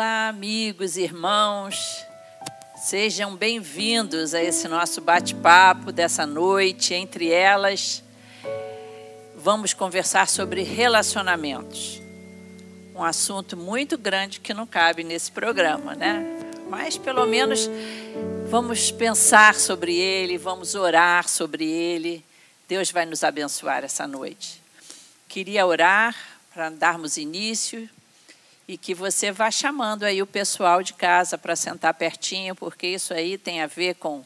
Olá, amigos, irmãos. Sejam bem-vindos a esse nosso bate-papo dessa noite. Entre elas, vamos conversar sobre relacionamentos. Um assunto muito grande que não cabe nesse programa, né? Mas pelo menos vamos pensar sobre ele, vamos orar sobre ele. Deus vai nos abençoar essa noite. Queria orar para darmos início e que você vá chamando aí o pessoal de casa para sentar pertinho, porque isso aí tem a ver com,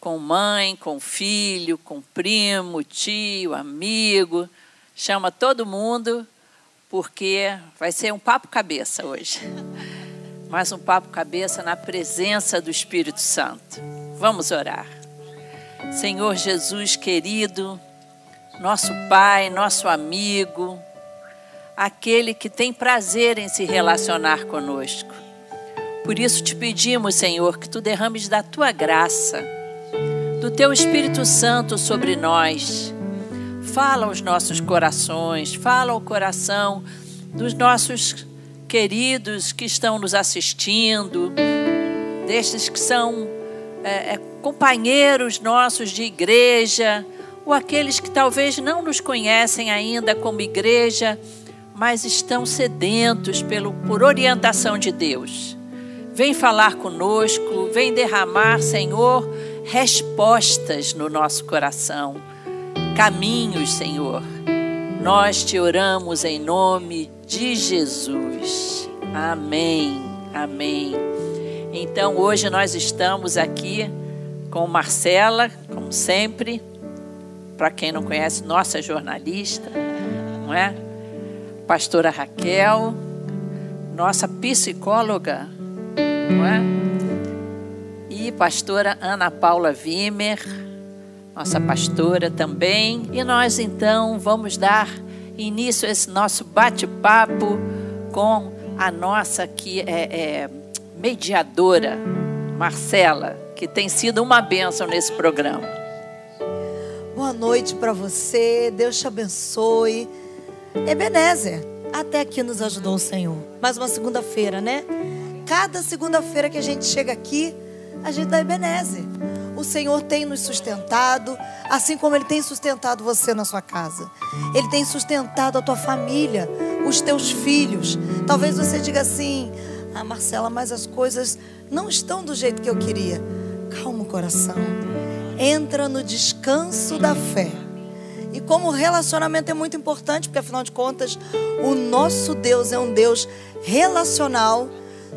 com mãe, com filho, com primo, tio, amigo. Chama todo mundo, porque vai ser um papo cabeça hoje. Mas um papo cabeça na presença do Espírito Santo. Vamos orar. Senhor Jesus querido, nosso Pai, nosso amigo, aquele que tem prazer em se relacionar conosco. Por isso te pedimos, Senhor, que tu derrames da tua graça, do teu Espírito Santo sobre nós. Fala aos nossos corações, fala ao coração dos nossos queridos que estão nos assistindo, destes que são é, é companheiros nossos de igreja, ou aqueles que talvez não nos conhecem ainda como igreja mas estão sedentos pelo, por orientação de Deus. Vem falar conosco, vem derramar, Senhor, respostas no nosso coração, caminhos, Senhor. Nós te oramos em nome de Jesus. Amém. Amém. Então, hoje nós estamos aqui com Marcela, como sempre. Para quem não conhece, nossa jornalista, não é? Pastora Raquel, nossa psicóloga, não é? E pastora Ana Paula Vimer, nossa pastora também. E nós então vamos dar início a esse nosso bate-papo com a nossa que é, é mediadora, Marcela, que tem sido uma bênção nesse programa. Boa noite para você, Deus te abençoe. Ebenezer, até aqui nos ajudou o Senhor. Mais uma segunda-feira, né? Cada segunda-feira que a gente chega aqui, a gente dá Ebenezer. O Senhor tem nos sustentado, assim como Ele tem sustentado você na sua casa. Ele tem sustentado a tua família, os teus filhos. Talvez você diga assim: Ah, Marcela, mas as coisas não estão do jeito que eu queria. Calma o coração. Entra no descanso da fé e como o relacionamento é muito importante, porque afinal de contas, o nosso Deus é um Deus relacional.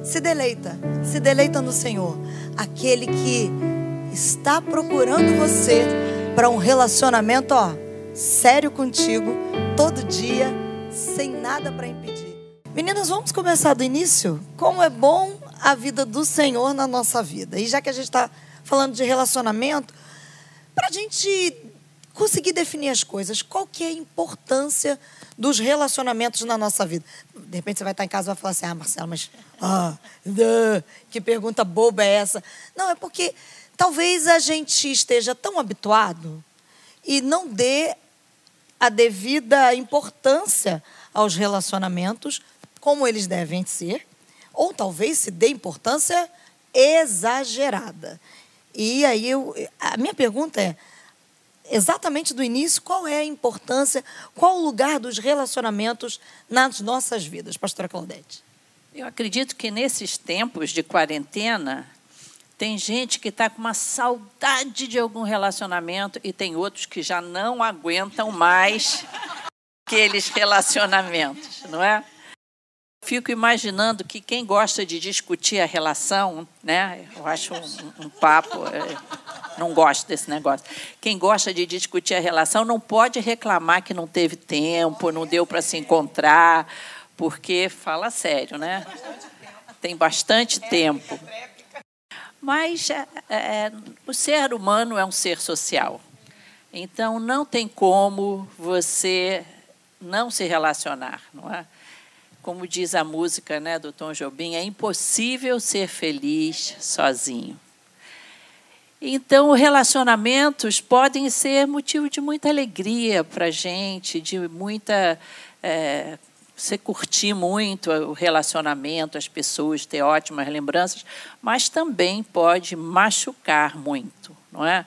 Se deleita, se deleita no Senhor. Aquele que está procurando você para um relacionamento, ó, sério contigo, todo dia, sem nada para impedir. Meninas, vamos começar do início? Como é bom a vida do Senhor na nossa vida. E já que a gente está falando de relacionamento, para a gente conseguir definir as coisas. Qual que é a importância dos relacionamentos na nossa vida? De repente você vai estar em casa e vai falar assim, ah, Marcelo, mas ah, que pergunta boba é essa? Não, é porque talvez a gente esteja tão habituado e não dê a devida importância aos relacionamentos como eles devem ser, ou talvez se dê importância exagerada. E aí eu, a minha pergunta é: exatamente do início, qual é a importância, qual o lugar dos relacionamentos nas nossas vidas, pastora Claudete? Eu acredito que nesses tempos de quarentena, tem gente que está com uma saudade de algum relacionamento e tem outros que já não aguentam mais aqueles relacionamentos, não é? Fico imaginando que quem gosta de discutir a relação, né? Eu acho um, um papo. É, não gosto desse negócio. Quem gosta de discutir a relação não pode reclamar que não teve tempo, não deu para se encontrar, porque fala sério, né? Tem bastante tempo. Mas é, é, o ser humano é um ser social. Então não tem como você não se relacionar, não é? Como diz a música, né, do Tom Jobim, é impossível ser feliz sozinho. Então, relacionamentos podem ser motivo de muita alegria para a gente, de muita é, você curtir muito o relacionamento, as pessoas, ter ótimas lembranças, mas também pode machucar muito, não é?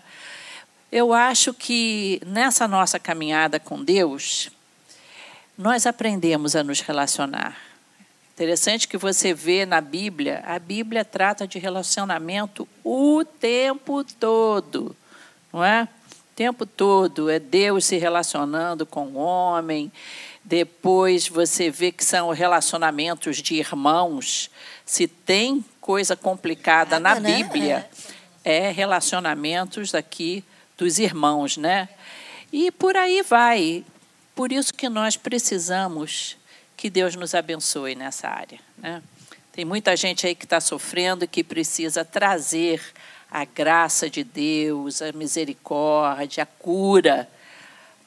Eu acho que nessa nossa caminhada com Deus, nós aprendemos a nos relacionar. Interessante que você vê na Bíblia, a Bíblia trata de relacionamento o tempo todo, não é? O tempo todo é Deus se relacionando com o homem. Depois você vê que são relacionamentos de irmãos. Se tem coisa complicada na né? Bíblia, é. é relacionamentos aqui dos irmãos, né? E por aí vai. Por isso que nós precisamos que Deus nos abençoe nessa área. Né? Tem muita gente aí que está sofrendo e que precisa trazer a graça de Deus, a misericórdia, a cura,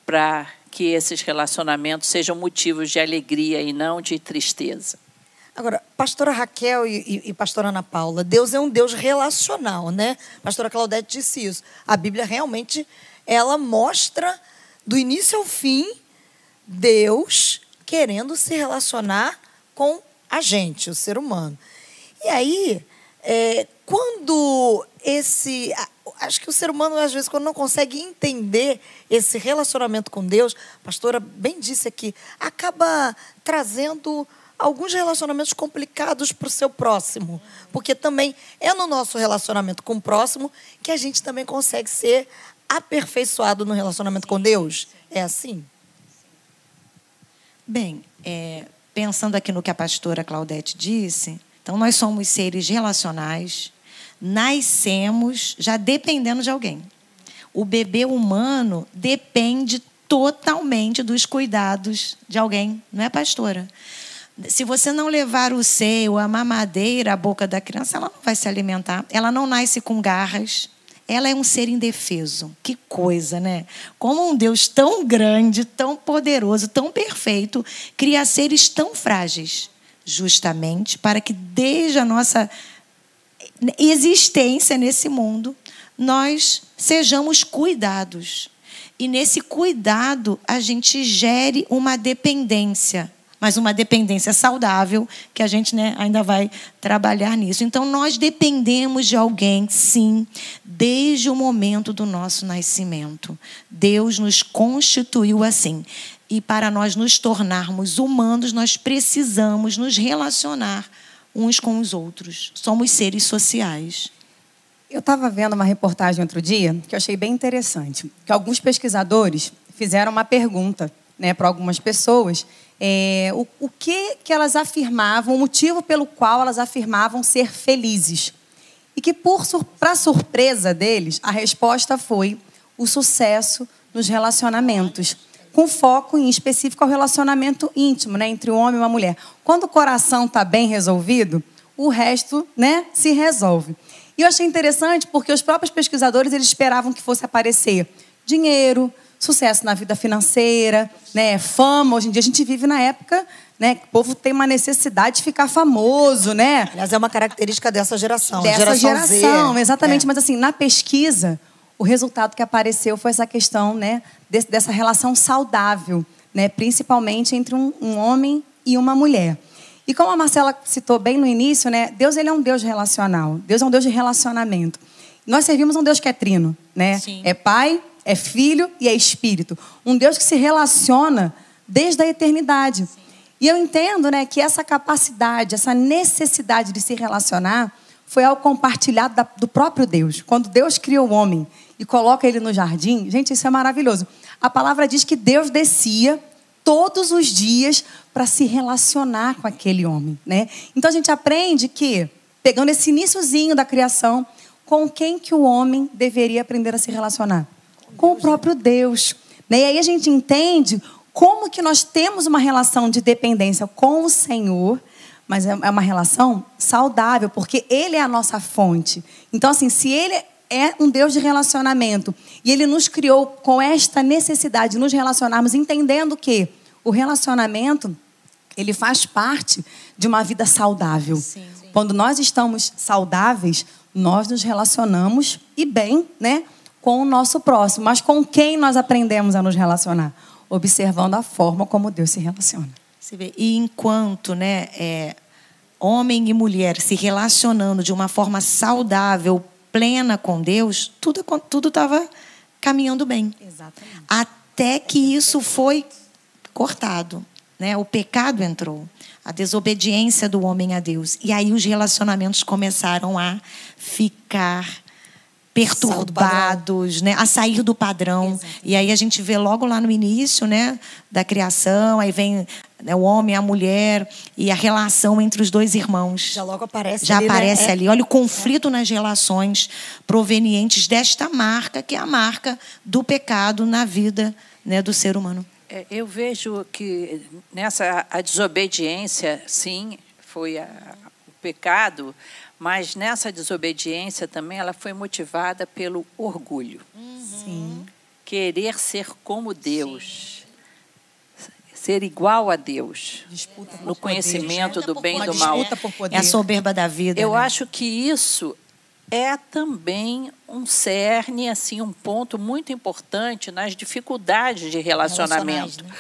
para que esses relacionamentos sejam motivos de alegria e não de tristeza. Agora, pastora Raquel e, e, e, pastora Ana Paula, Deus é um Deus relacional, né? pastora Claudete disse isso. A Bíblia realmente, ela mostra do início ao fim Deus querendo se relacionar com a gente, o ser humano. E aí, é, quando esse. Acho que o ser humano, às vezes, quando não consegue entender esse relacionamento com Deus, a pastora bem disse aqui, acaba trazendo alguns relacionamentos complicados para o seu próximo. Porque também é no nosso relacionamento com o próximo que a gente também consegue ser aperfeiçoado no relacionamento com Deus. É assim? Bem, é, pensando aqui no que a pastora Claudete disse, então nós somos seres relacionais, nascemos já dependendo de alguém. O bebê humano depende totalmente dos cuidados de alguém, não é, pastora? Se você não levar o seio, a mamadeira à boca da criança, ela não vai se alimentar. Ela não nasce com garras, ela é um ser indefeso. Que coisa, né? Como um Deus tão grande, tão poderoso, tão perfeito, cria seres tão frágeis, justamente para que desde a nossa existência nesse mundo, nós sejamos cuidados. E nesse cuidado, a gente gere uma dependência mas uma dependência saudável, que a gente né, ainda vai trabalhar nisso. Então, nós dependemos de alguém, sim, desde o momento do nosso nascimento. Deus nos constituiu assim. E para nós nos tornarmos humanos, nós precisamos nos relacionar uns com os outros. Somos seres sociais. Eu estava vendo uma reportagem outro dia que eu achei bem interessante, que alguns pesquisadores fizeram uma pergunta né, para algumas pessoas é, o, o que, que elas afirmavam, o motivo pelo qual elas afirmavam ser felizes. E que, para surpresa deles, a resposta foi o sucesso nos relacionamentos, com foco em específico ao relacionamento íntimo, né, entre um homem e uma mulher. Quando o coração está bem resolvido, o resto né, se resolve. E eu achei interessante porque os próprios pesquisadores eles esperavam que fosse aparecer dinheiro, sucesso na vida financeira, né, fama. Hoje em dia a gente vive na época né, que o povo tem uma necessidade de ficar famoso, né? Aliás, é uma característica dessa geração. Dessa geração, geração exatamente. É. Mas assim, na pesquisa, o resultado que apareceu foi essa questão né, dessa relação saudável, né, principalmente entre um, um homem e uma mulher. E como a Marcela citou bem no início, né, Deus ele é um Deus relacional. Deus é um Deus de relacionamento. Nós servimos um Deus que é trino, né? Sim. É pai, é filho e é espírito. Um Deus que se relaciona desde a eternidade. E eu entendo né, que essa capacidade, essa necessidade de se relacionar foi algo compartilhado da, do próprio Deus. Quando Deus cria o homem e coloca ele no jardim, gente, isso é maravilhoso. A palavra diz que Deus descia todos os dias para se relacionar com aquele homem. Né? Então a gente aprende que, pegando esse iníciozinho da criação, com quem que o homem deveria aprender a se relacionar? Com o próprio Deus. Né? E aí a gente entende como que nós temos uma relação de dependência com o Senhor, mas é, é uma relação saudável, porque Ele é a nossa fonte. Então, assim, se Ele é um Deus de relacionamento e Ele nos criou com esta necessidade de nos relacionarmos, entendendo que o relacionamento ele faz parte de uma vida saudável. Sim, sim. Quando nós estamos saudáveis, nós nos relacionamos e bem, né? Com o nosso próximo, mas com quem nós aprendemos a nos relacionar? Observando a forma como Deus se relaciona. Você vê, e enquanto né, é, homem e mulher se relacionando de uma forma saudável, plena com Deus, tudo tudo estava caminhando bem. Exatamente. Até que isso foi cortado, né? O pecado entrou, a desobediência do homem a Deus, e aí os relacionamentos começaram a ficar perturbados, né, a sair do padrão. Exatamente. E aí a gente vê logo lá no início, né, da criação, aí vem né, o homem, a mulher e a relação entre os dois irmãos. Já logo aparece Já ali, né? aparece né? ali. Olha o conflito é. nas relações provenientes desta marca, que é a marca do pecado na vida né, do ser humano. É, eu vejo que nessa a desobediência, sim, foi a, o pecado, mas nessa desobediência também ela foi motivada pelo orgulho. Uhum. Querer ser como Deus. Sim. Ser igual a Deus. no conhecimento do bem e do mal. É a soberba da vida. Eu né? acho que isso é também um cerne, assim, um ponto muito importante nas dificuldades de relacionamento. Né?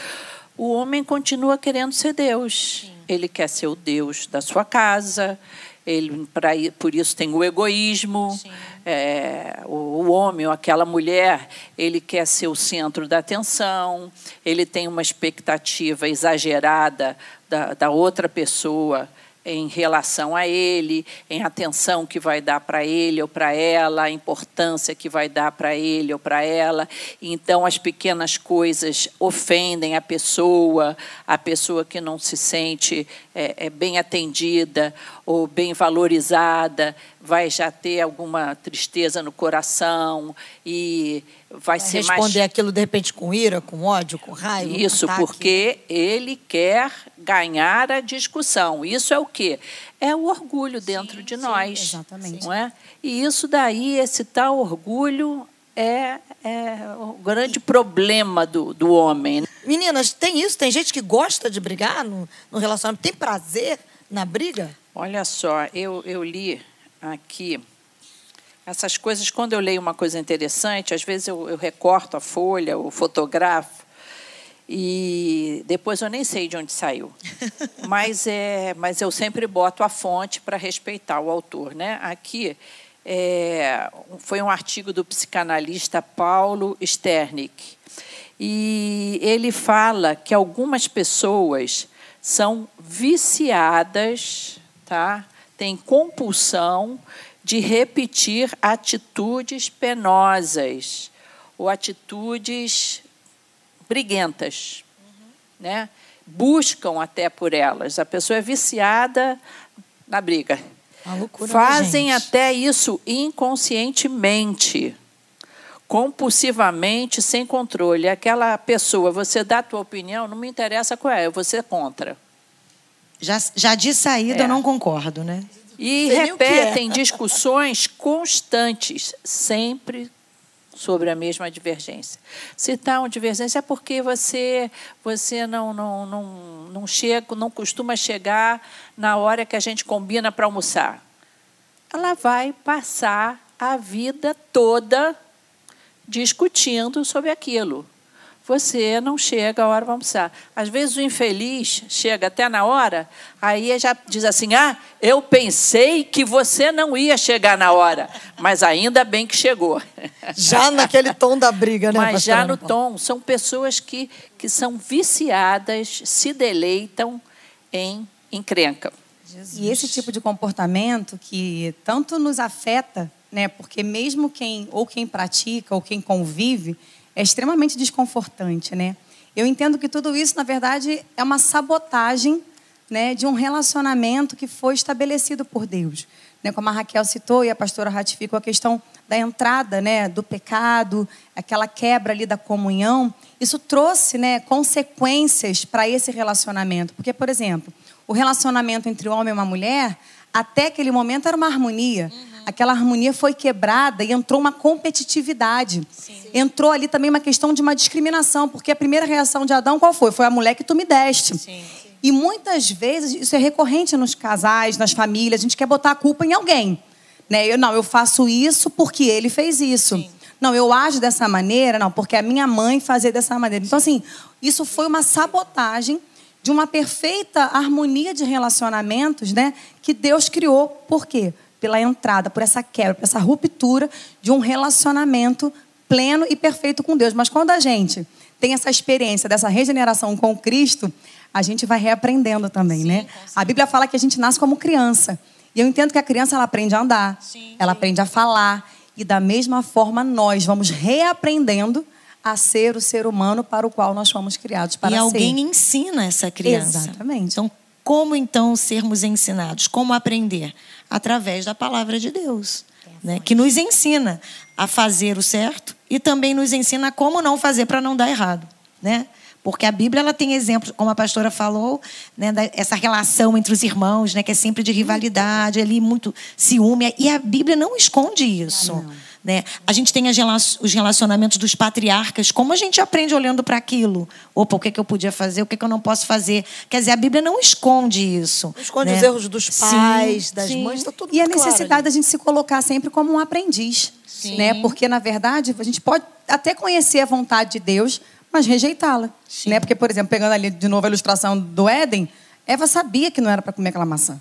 O homem continua querendo ser Deus. Sim. Ele quer ser o Deus da sua casa, ele pra, por isso tem o egoísmo é, o, o, homem ou aquela mulher ele quer ser o centro da atenção ele tem uma expectativa exagerada da, da outra pessoa em relação a ele, em atenção que vai dar para ele ou para ela, a importância que vai dar para ele ou para ela. Então, as pequenas coisas ofendem a pessoa, a pessoa que não se sente é, é bem atendida ou bem valorizada, vai já ter alguma tristeza no coração e vai, ser responder mais... aquilo de repente com ira, com ódio, com raiva. Isso, com porque ele quer ganhar a discussão. Isso é o quê? É o orgulho dentro sim, de nós. Sim, exatamente. Não é? E isso daí, esse tal orgulho é, é o grande problema do, do homem. Meninas, tem isso? Tem gente que gosta de brigar no, no relacionamento? Tem prazer na briga? Olha só, eu, eu li aqui essas coisas, quando eu leio uma coisa interessante, às vezes eu, eu recorto a folha, ou fotografo, e depois eu nem sei de onde saiu. mas, é, mas eu sempre boto a fonte para respeitar o autor. Né? Aqui é, foi um artigo do psicanalista Paulo Sternick. E ele fala que algumas pessoas são viciadas, tá? têm compulsão de repetir atitudes penosas ou atitudes briguentas, uhum. né? Buscam até por elas. A pessoa é viciada na briga. Loucura, né, Fazem até isso inconscientemente, compulsivamente, sem controle. Aquela pessoa, você dá a tua opinião, não me interessa qual é, eu vou ser contra. Já, já de saída é. eu não concordo, né? E Sei repetem é. discussões constantes, sempre sobre a mesma divergência. Se está uma divergência é porque você você não não, não, não chega, não costuma chegar na hora que a gente combina para almoçar. Ela vai passar a vida toda discutindo sobre aquilo você não chega a hora de almoçar. Às vezes o infeliz chega até na hora, aí já diz assim: Ah, eu pensei que você não ia chegar na hora, mas ainda bem que chegou. Já naquele tom da briga, né? Mas já no tom. São pessoas que, que são viciadas, se deleitam em encrenca. Jesus. E esse tipo de comportamento que tanto nos afeta, né? Porque mesmo quem ou quem pratica ou quem convive é extremamente desconfortante, né? Eu entendo que tudo isso, na verdade, é uma sabotagem né, de um relacionamento que foi estabelecido por Deus. Né, como a Raquel citou e a pastora ratificou a questão da entrada né, do pecado, aquela quebra ali da comunhão, isso trouxe né, consequências para esse relacionamento. Porque, por exemplo, o relacionamento entre um homem e uma mulher, até aquele momento era uma harmonia. Uhum aquela harmonia foi quebrada e entrou uma competitividade. Sim. Entrou ali também uma questão de uma discriminação, porque a primeira reação de Adão qual foi? Foi a mulher que tu me deste. Sim. E muitas vezes isso é recorrente nos casais, nas famílias, a gente quer botar a culpa em alguém. Né? Eu, não, eu faço isso porque ele fez isso. Sim. Não, eu ajo dessa maneira, não, porque a minha mãe fazia dessa maneira. Então, assim, isso foi uma sabotagem de uma perfeita harmonia de relacionamentos, né, que Deus criou. Por quê? Pela entrada, por essa quebra, por essa ruptura de um relacionamento pleno e perfeito com Deus. Mas quando a gente tem essa experiência dessa regeneração com Cristo, a gente vai reaprendendo também, Sim, né? A Bíblia fala que a gente nasce como criança. E eu entendo que a criança ela aprende a andar, Sim. ela aprende a falar, e da mesma forma nós vamos reaprendendo a ser o ser humano para o qual nós fomos criados para ser. E alguém ensina essa criança. Exatamente. Então, como então sermos ensinados? Como aprender? Através da palavra de Deus, né? que nos ensina a fazer o certo e também nos ensina como não fazer para não dar errado, né? Porque a Bíblia ela tem exemplos, como a pastora falou, né, essa relação entre os irmãos, né, que é sempre de rivalidade, ali muito ciúme, e a Bíblia não esconde isso. Ah, não. Né? A gente tem os relacionamentos dos patriarcas, como a gente aprende olhando para aquilo? Opa, o que, é que eu podia fazer, o que, é que eu não posso fazer? Quer dizer, a Bíblia não esconde isso. Não esconde né? os erros dos pais, sim, das sim. mães, está tudo E a necessidade claro da gente se colocar sempre como um aprendiz. Sim. Né? Porque, na verdade, a gente pode até conhecer a vontade de Deus, mas rejeitá-la. Né? Porque, por exemplo, pegando ali de novo a ilustração do Éden, Eva sabia que não era para comer aquela maçã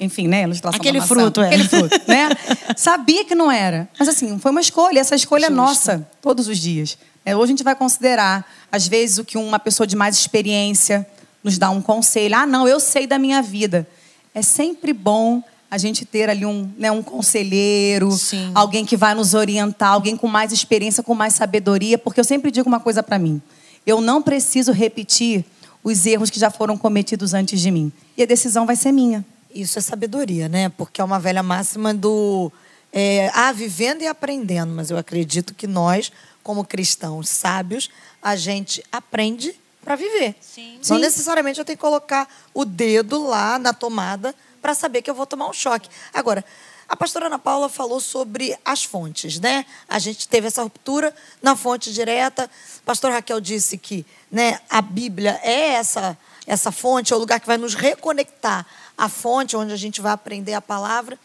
enfim, né? Ilustração Aquele fruto, é. Aquele fruto, né? Sabia que não era. Mas assim, foi uma escolha. Essa escolha é nossa, todos os dias. É, hoje a gente vai considerar, às vezes, o que uma pessoa de mais experiência nos dá um conselho. Ah, não, eu sei da minha vida. É sempre bom a gente ter ali um, né, um conselheiro, Sim. alguém que vai nos orientar, alguém com mais experiência, com mais sabedoria, porque eu sempre digo uma coisa para mim. Eu não preciso repetir os erros que já foram cometidos antes de mim. E a decisão vai ser minha. Isso é sabedoria, né? Porque é uma velha máxima do é, ah, vivendo e aprendendo. Mas eu acredito que nós, como cristãos sábios, a gente aprende para viver. Sim. Não Sim. necessariamente eu tenho que colocar o dedo lá na tomada para saber que eu vou tomar um choque. Agora, a pastora Ana Paula falou sobre as fontes, né? A gente teve essa ruptura na fonte direta. A pastora Raquel disse que né, a Bíblia é essa, essa fonte, é o lugar que vai nos reconectar a fonte onde a gente vai aprender a palavra.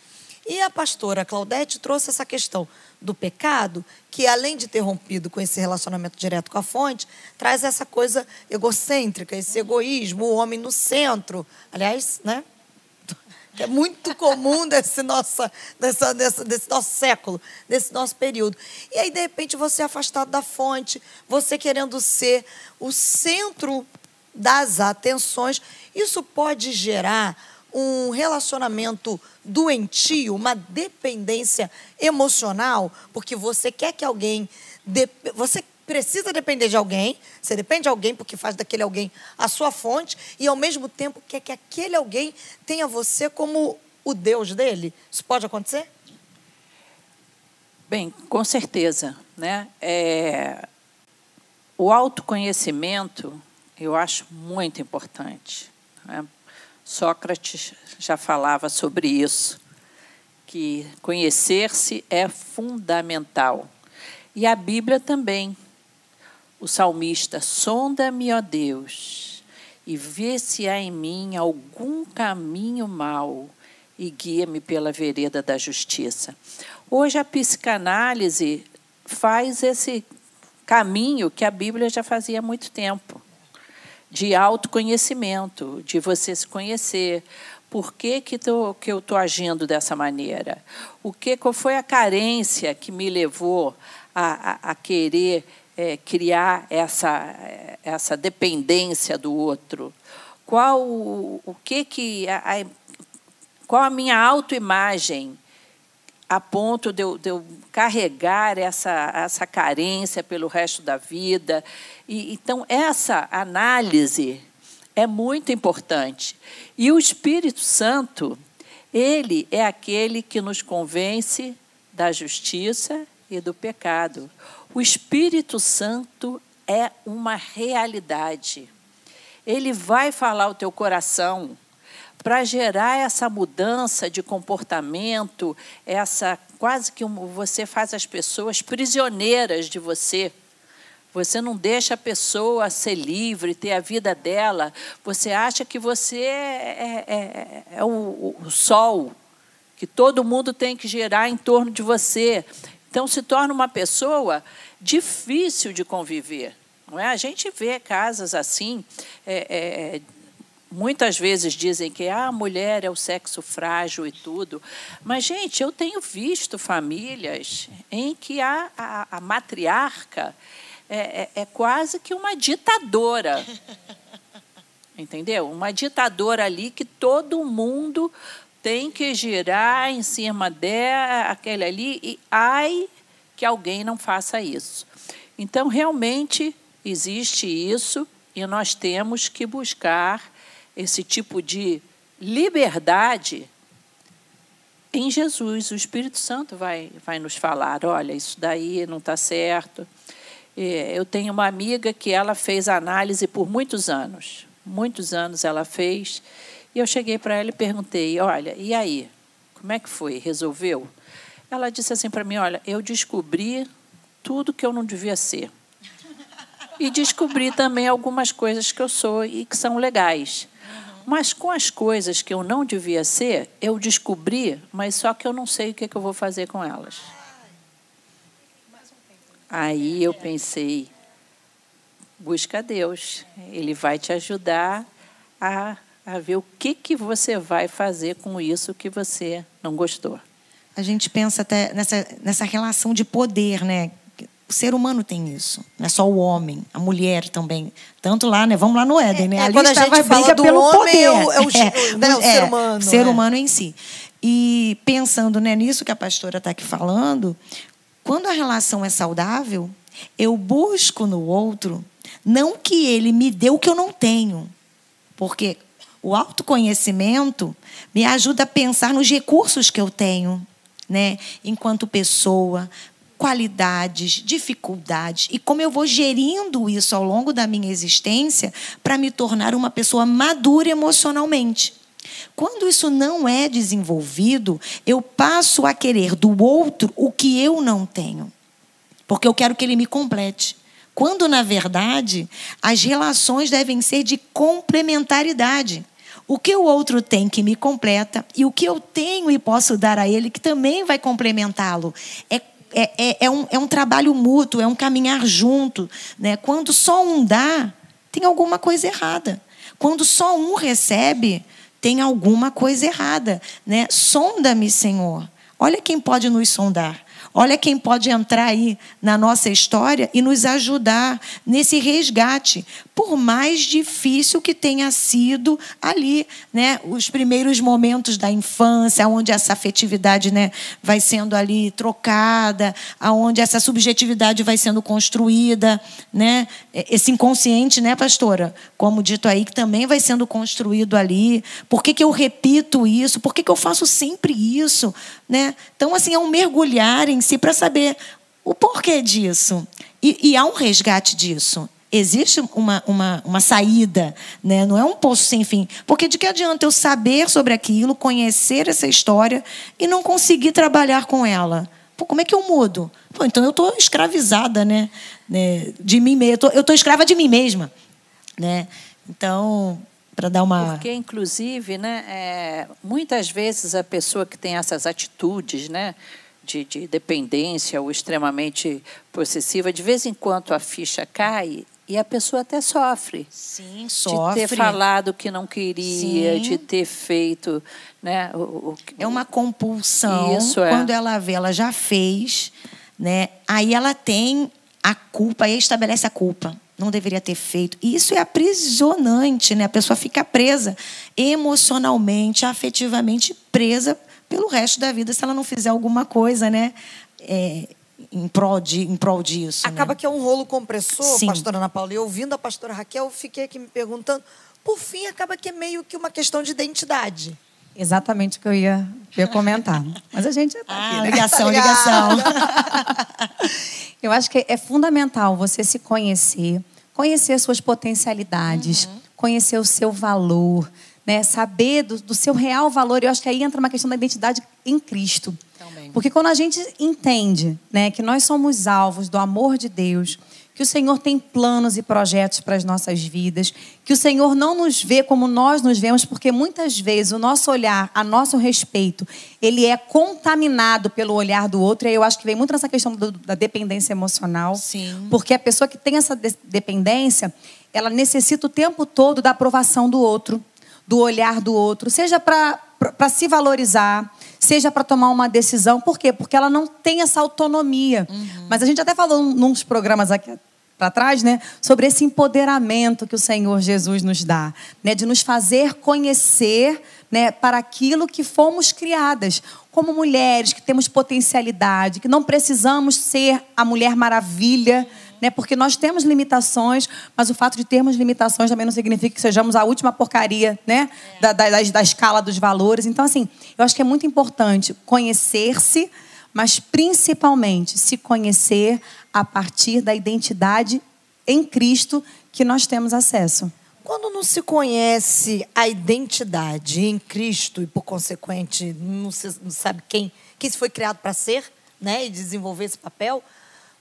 E a pastora Claudete trouxe essa questão do pecado, que além de ter rompido com esse relacionamento direto com a fonte, traz essa coisa egocêntrica, esse egoísmo, o homem no centro. Aliás, né? Que é muito comum desse, nossa, dessa, desse nosso século, desse nosso período. E aí, de repente, você é afastado da fonte, você querendo ser o centro das atenções. Isso pode gerar um relacionamento doentio, uma dependência emocional, porque você quer que alguém. De... Você precisa depender de alguém, você depende de alguém porque faz daquele alguém a sua fonte, e ao mesmo tempo quer que aquele alguém tenha você como o Deus dele. Isso pode acontecer? Bem, com certeza. Né? É... O autoconhecimento eu acho muito importante. Né? Sócrates já falava sobre isso, que conhecer-se é fundamental. E a Bíblia também. O salmista, sonda-me, ó Deus, e vê se há em mim algum caminho mau e guia-me pela vereda da justiça. Hoje a psicanálise faz esse caminho que a Bíblia já fazia há muito tempo de autoconhecimento, de você se conhecer. Por que, que, tô, que eu estou agindo dessa maneira? O que qual foi a carência que me levou a, a, a querer é, criar essa, essa dependência do outro? Qual o, o que que a, a, qual a minha autoimagem a ponto de eu, de eu, carregar essa, essa carência pelo resto da vida. E, então, essa análise é muito importante. E o Espírito Santo, ele é aquele que nos convence da justiça e do pecado. O Espírito Santo é uma realidade. Ele vai falar o teu coração para gerar essa mudança de comportamento, essa quase que você faz as pessoas prisioneiras de você. Você não deixa a pessoa ser livre, ter a vida dela. Você acha que você é, é, é, é o, o sol, que todo mundo tem que girar em torno de você. Então se torna uma pessoa difícil de conviver. Não é? A gente vê casas assim, é, é, muitas vezes dizem que ah, a mulher é o sexo frágil e tudo. Mas, gente, eu tenho visto famílias em que a, a, a matriarca é, é, é quase que uma ditadora. Entendeu? Uma ditadora ali que todo mundo tem que girar em cima dela, aquele ali, e ai que alguém não faça isso. Então, realmente existe isso e nós temos que buscar esse tipo de liberdade em Jesus. O Espírito Santo vai, vai nos falar: olha, isso daí não está certo. Eu tenho uma amiga que ela fez análise por muitos anos. Muitos anos ela fez. E eu cheguei para ela e perguntei: olha, e aí? Como é que foi? Resolveu? Ela disse assim para mim: olha, eu descobri tudo que eu não devia ser. E descobri também algumas coisas que eu sou e que são legais. Mas com as coisas que eu não devia ser, eu descobri, mas só que eu não sei o que, é que eu vou fazer com elas. Aí eu pensei, busca Deus. Ele vai te ajudar a, a ver o que, que você vai fazer com isso que você não gostou. A gente pensa até nessa, nessa relação de poder, né? O ser humano tem isso, não é só o homem, a mulher também. Tanto lá, né? Vamos lá no Éden, né? É, Ali quando a gente fala do pelo homem, poder. é o- é o- né, o ser humano, ser né? humano em si. E pensando né, nisso que a pastora está aqui falando, quando a relação é saudável, eu busco no outro não que ele me dê o que eu não tenho, porque o autoconhecimento me ajuda a pensar nos recursos que eu tenho, né, enquanto pessoa, qualidades, dificuldades e como eu vou gerindo isso ao longo da minha existência para me tornar uma pessoa madura emocionalmente. Quando isso não é desenvolvido, eu passo a querer do outro o que eu não tenho, porque eu quero que ele me complete. Quando, na verdade, as relações devem ser de complementaridade. O que o outro tem que me completa e o que eu tenho e posso dar a ele que também vai complementá-lo. É, é, é, é, um, é um trabalho mútuo, é um caminhar junto. Né? Quando só um dá, tem alguma coisa errada. Quando só um recebe, tem alguma coisa errada. Né? Sonda-me, Senhor. Olha quem pode nos sondar. Olha quem pode entrar aí na nossa história e nos ajudar nesse resgate, por mais difícil que tenha sido ali, né, os primeiros momentos da infância, onde essa afetividade, né, vai sendo ali trocada, aonde essa subjetividade vai sendo construída, né, esse inconsciente, né, pastora, como dito aí, que também vai sendo construído ali. Por que, que eu repito isso? Por que, que eu faço sempre isso, né? Então, assim, é um mergulhar em si para saber o porquê disso. E, e, há um resgate disso. Existe uma, uma, uma saída, né? não é um poço sem fim. Porque de que adianta eu saber sobre aquilo, conhecer essa história e não conseguir trabalhar com ela? Pô, como é que eu mudo? Pô, então eu estou escravizada né? né? de mim mesma. Eu estou escrava de mim mesma. Né? Então, para dar uma. Porque, inclusive, né, é, muitas vezes a pessoa que tem essas atitudes, né, de, de, dependência ou extremamente possessiva, de vez em quando a ficha cai e a pessoa até sofre. Sim, sofre. De ter falado que não queria, Sim. de ter feito. Né, o, o, é uma compulsão. Isso é. Quando ela vê, ela já fez, né, aí ela tem a culpa, aí estabelece a culpa não deveria ter feito. E isso é aprisionante, né? A pessoa fica presa emocionalmente, afetivamente presa pelo resto da vida se ela não fizer alguma coisa, né? É, em, prol de, em prol disso. Acaba né? que é um rolo compressor, Sim. pastora Ana Paula. E ouvindo a pastora Raquel, eu fiquei aqui me perguntando. Por fim, acaba que é meio que uma questão de identidade. Exatamente o que eu ia, ia comentar. Mas a gente já está ah, aqui, né? ligação, Tá ligação. Eu acho que é fundamental você se conhecer, conhecer suas potencialidades, uhum. conhecer o seu valor, né? saber do, do, seu real valor. Eu acho que aí entra uma questão da identidade em Cristo. Também. Porque quando a gente entende né, que nós somos alvos do amor de Deus, que o Senhor tem planos e projetos para as nossas vidas, que o Senhor não nos vê como nós nos vemos, porque muitas vezes o nosso olhar a nosso respeito, ele é contaminado pelo olhar do outro, e aí eu acho que vem muito nessa questão do, da dependência emocional. Sim. Porque a pessoa que tem essa de dependência, ela necessita o tempo todo da aprovação do outro. Do olhar do outro, seja para se valorizar, seja para tomar uma decisão. Por quê? Porque ela não tem essa autonomia. Uhum. Mas a gente até falou num dos programas aqui para trás, né, sobre esse empoderamento que o Senhor Jesus nos dá, né, de nos fazer conhecer, né, para aquilo que fomos criadas, como mulheres que temos potencialidade, que não precisamos ser a mulher maravilha, né, porque nós temos limitações, mas o fato de termos limitações também não significa que sejamos a última porcaria, né, da, da, da escala dos valores. Então, assim, eu acho que é muito importante conhecer-se, mas principalmente se conhecer a partir da identidade em Cristo que nós temos acesso. Quando não se conhece a identidade em Cristo e, por consequente, não, se, não sabe quem, quem se foi criado para ser né, e desenvolver esse papel,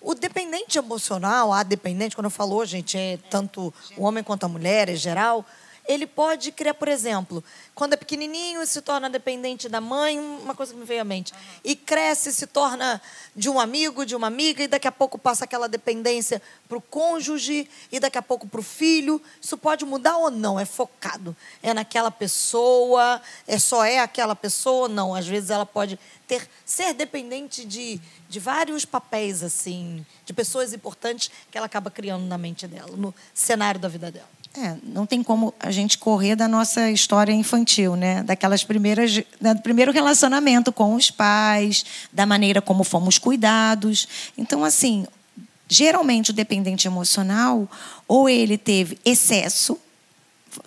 o dependente emocional, a dependente, quando eu falo, gente, é tanto o homem quanto a mulher, é geral, ele pode criar, por exemplo, quando é pequenininho se torna dependente da mãe, uma coisa que me veio à mente, e cresce se torna de um amigo, de uma amiga, e daqui a pouco passa aquela dependência para o cônjuge, e daqui a pouco para o filho. Isso pode mudar ou não? É focado. É naquela pessoa, é só é aquela pessoa? Não. Às vezes ela pode ter ser dependente de, de vários papéis, assim, de pessoas importantes que ela acaba criando na mente dela, no cenário da vida dela. É, não tem como a gente correr da nossa história infantil, né? Daquelas primeiras, né? do primeiro relacionamento com os pais, da maneira como fomos cuidados. Então, assim, geralmente o dependente emocional ou ele teve excesso,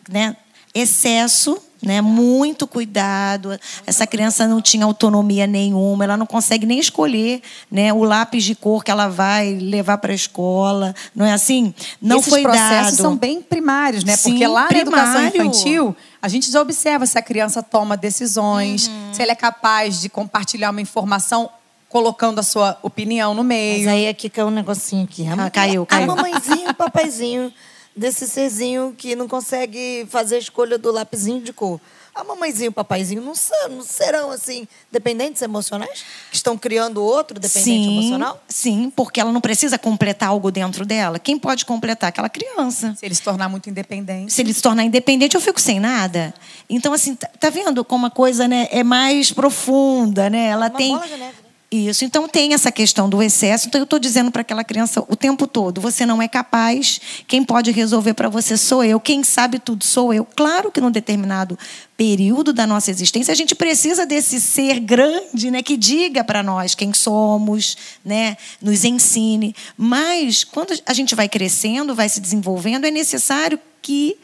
né? Excesso né? Muito cuidado. Essa criança não tinha autonomia nenhuma, ela não consegue nem escolher, né, o lápis de cor que ela vai levar para a escola, não é assim? Não Esses foi processos dado. são bem primários, né? Sim, Porque lá primário. na educação infantil, a gente já observa se a criança toma decisões, Uhum. se ela é capaz de compartilhar uma informação colocando a sua opinião no meio. Mas aí aqui caiu um negocinho aqui. A, Ah, caiu, caiu. A mamãezinho, o papaizinho desse serzinho que não consegue fazer a escolha do lapisinho de cor. A mamãezinho e o papaizinho não, são, não serão, assim, dependentes emocionais? Que estão criando outro dependente sim, emocional? Sim, porque ela não precisa completar algo dentro dela. Quem pode completar? Aquela criança. Se ele se tornar muito independente. Se ele se tornar independente, eu fico sem nada. Então, assim, tá, tá vendo como a coisa né, é mais profunda, né? Ela Uma tem. bola de neve? Isso, então tem essa questão do excesso. Então eu estou dizendo para aquela criança o tempo todo: você não é capaz, quem pode resolver para você sou eu, quem sabe tudo sou eu. Claro que num determinado período da nossa existência a gente precisa desse ser grande, né, que diga para nós quem somos, né, nos ensine. Mas quando a gente vai crescendo, vai se desenvolvendo, é necessário que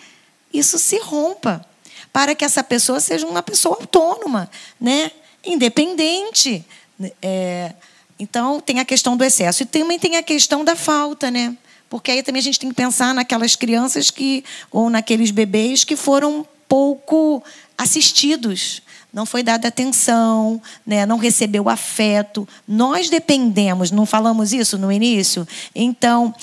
isso se rompa para que essa pessoa seja uma pessoa autônoma, né, independente. É, então, tem a questão do excesso. E também tem a questão da falta, né? Porque aí também a gente tem que pensar naquelas crianças que, ou naqueles bebês que foram pouco assistidos. Não foi dada atenção, né? não recebeu afeto. Nós dependemos, não falamos isso no início? Então,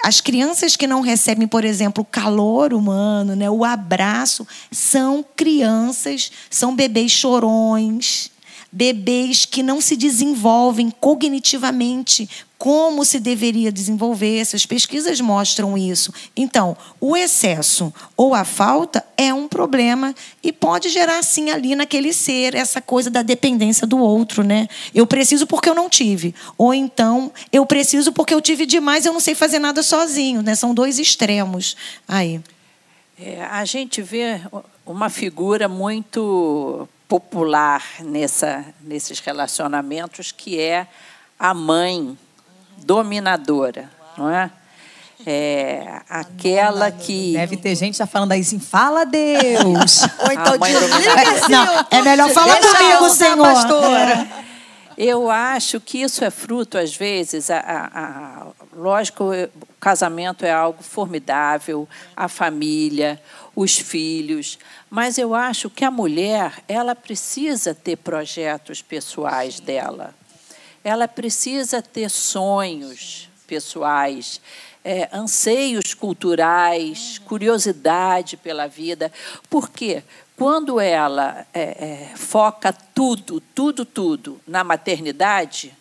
as crianças que não recebem, por exemplo, o calor humano, né? o abraço, são crianças, são bebês chorões, bebês que não se desenvolvem cognitivamente como se deveria desenvolver. Essas pesquisas mostram isso. Então, o excesso ou a falta é um problema e pode gerar, sim, ali naquele ser, essa coisa da dependência do outro, né? Eu preciso porque eu não tive. Ou então, eu preciso porque eu tive demais eu não sei fazer nada sozinho, né? São dois extremos aí. É, a gente vê uma figura muito popular nessa, nesses relacionamentos, que é a mãe dominadora, não é? É aquela que. Deve ter gente já falando aí assim, fala Deus. Ou então desliga. Senhor. é melhor falar Deixa comigo, usar Senhor. pastora. Eu acho que isso é fruto, às vezes, a, a- a- lógico, o casamento é algo formidável, a família, os filhos, mas eu acho que a mulher, ela precisa ter projetos pessoais dela. Ela precisa ter sonhos pessoais, é, anseios culturais, curiosidade pela vida. Por quê? Quando ela é, é, foca tudo, tudo, tudo na maternidade,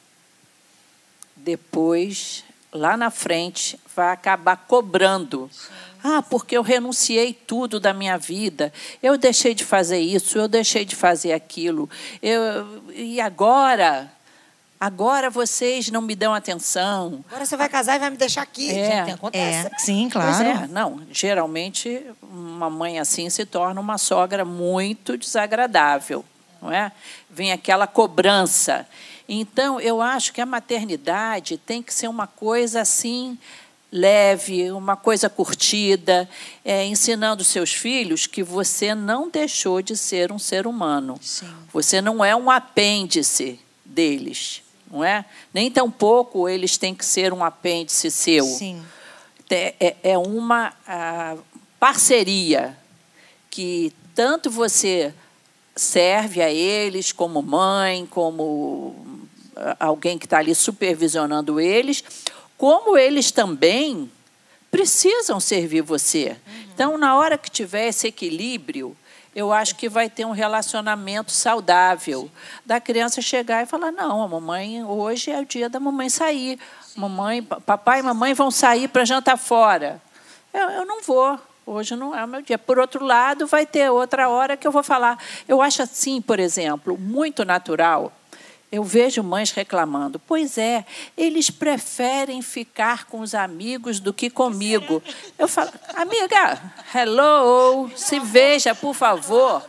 depois lá na frente, vai acabar cobrando. Ah, porque eu renunciei tudo da minha vida. Eu deixei de fazer isso, eu deixei de fazer aquilo. Eu, e agora? Agora vocês não me dão atenção. Agora você vai casar e vai me deixar aqui. É, Gente, acontece. É, sim, Pois claro. é, não. Geralmente, uma mãe assim se torna uma sogra muito desagradável, não é? Vem aquela cobrança. Então, eu acho que a maternidade tem que ser uma coisa assim leve, uma coisa curtida, é, ensinando seus filhos que você não deixou de ser um ser humano. Sim. Você não é um apêndice deles, não é? Nem tampouco eles têm que ser um apêndice seu Sim. é, é- uma parceria que tanto você serve a eles como mãe, como alguém que está ali supervisionando eles, como eles também precisam servir você. Então, na hora que tiver esse equilíbrio, eu acho que vai ter um relacionamento saudável da criança chegar e falar: não, a mamãe hoje é o dia da mamãe sair. Mamãe, pa- papai e mamãe vão sair para jantar fora. Eu, eu não vou. Hoje não é o meu dia. Por outro lado, vai ter outra hora que eu vou falar. Eu acho assim, por exemplo, muito natural. Eu vejo mães reclamando. Pois é, eles preferem ficar com os amigos do que comigo. Eu falo, amiga, hello, se veja, por favor.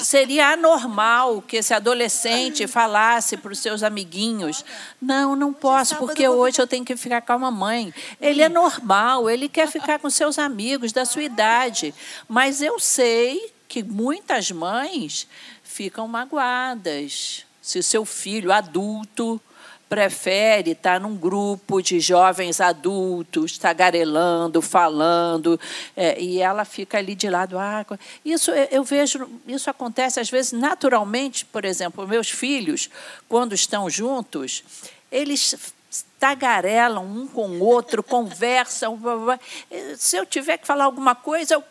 Seria anormal que esse adolescente falasse para os seus amiguinhos: Não, não posso, porque hoje eu tenho que ficar com a mamãe. Ele é normal, ele quer ficar com seus amigos da sua idade. Mas eu sei que muitas mães ficam magoadas se o seu filho adulto prefere estar num grupo de jovens adultos, tagarelando, falando, é, e ela fica ali de lado. Ah, isso eu- vejo, isso acontece às vezes naturalmente, por exemplo, meus filhos, quando estão juntos, eles tagarelam um com o outro, conversam. blá, blá. Se eu tiver que falar alguma coisa, eu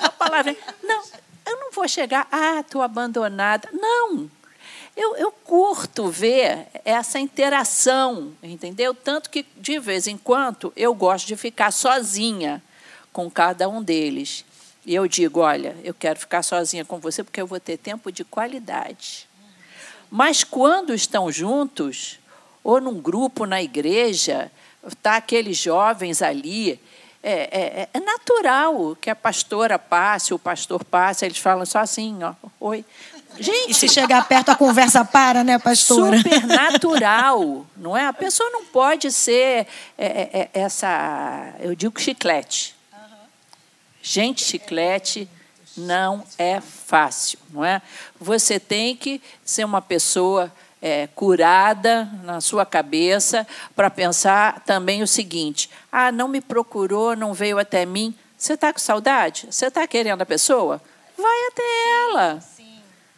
a palavra. Não, eu não vou chegar, ah, estou abandonada. Não. Eu, eu curto ver essa interação, entendeu? Tanto que, de vez em quando, eu gosto de ficar sozinha com cada um deles. E eu digo: olha, eu quero ficar sozinha com você porque eu vou ter tempo de qualidade. Mas quando estão juntos, ou num grupo na igreja, tá aqueles jovens ali, é, é- é natural que a pastora passe, o pastor passe, eles falam só assim, ó, oi. E Gente, se chegar perto, a conversa para, né, pastora? super natural, não é? A pessoa não pode ser é, é, é, essa, eu digo chiclete. Gente, chiclete não é fácil, não é? Você tem que ser uma pessoa é, curada na sua cabeça para pensar também o seguinte: ah, não me procurou, não veio até mim. Você está com saudade? Você está querendo a pessoa? Vai até ela.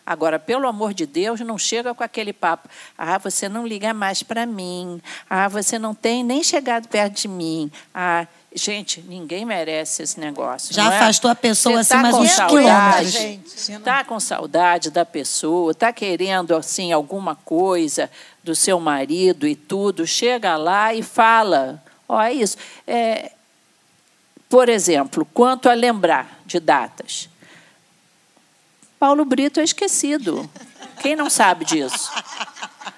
Agora, pelo amor de Deus, não chega com aquele papo. Ah, você não liga mais para mim. Ah, você não tem nem chegado perto de mim. Ah, gente, ninguém merece esse negócio. Já não é? afastou a pessoa, Você assim, tá mais com uns saudade, quilômetros. Está com saudade da pessoa, está querendo assim alguma coisa do seu marido e tudo. Chega lá e fala. Ó, é isso. É, por exemplo, quanto a lembrar de datas. Paulo Brito é esquecido. Quem não sabe disso?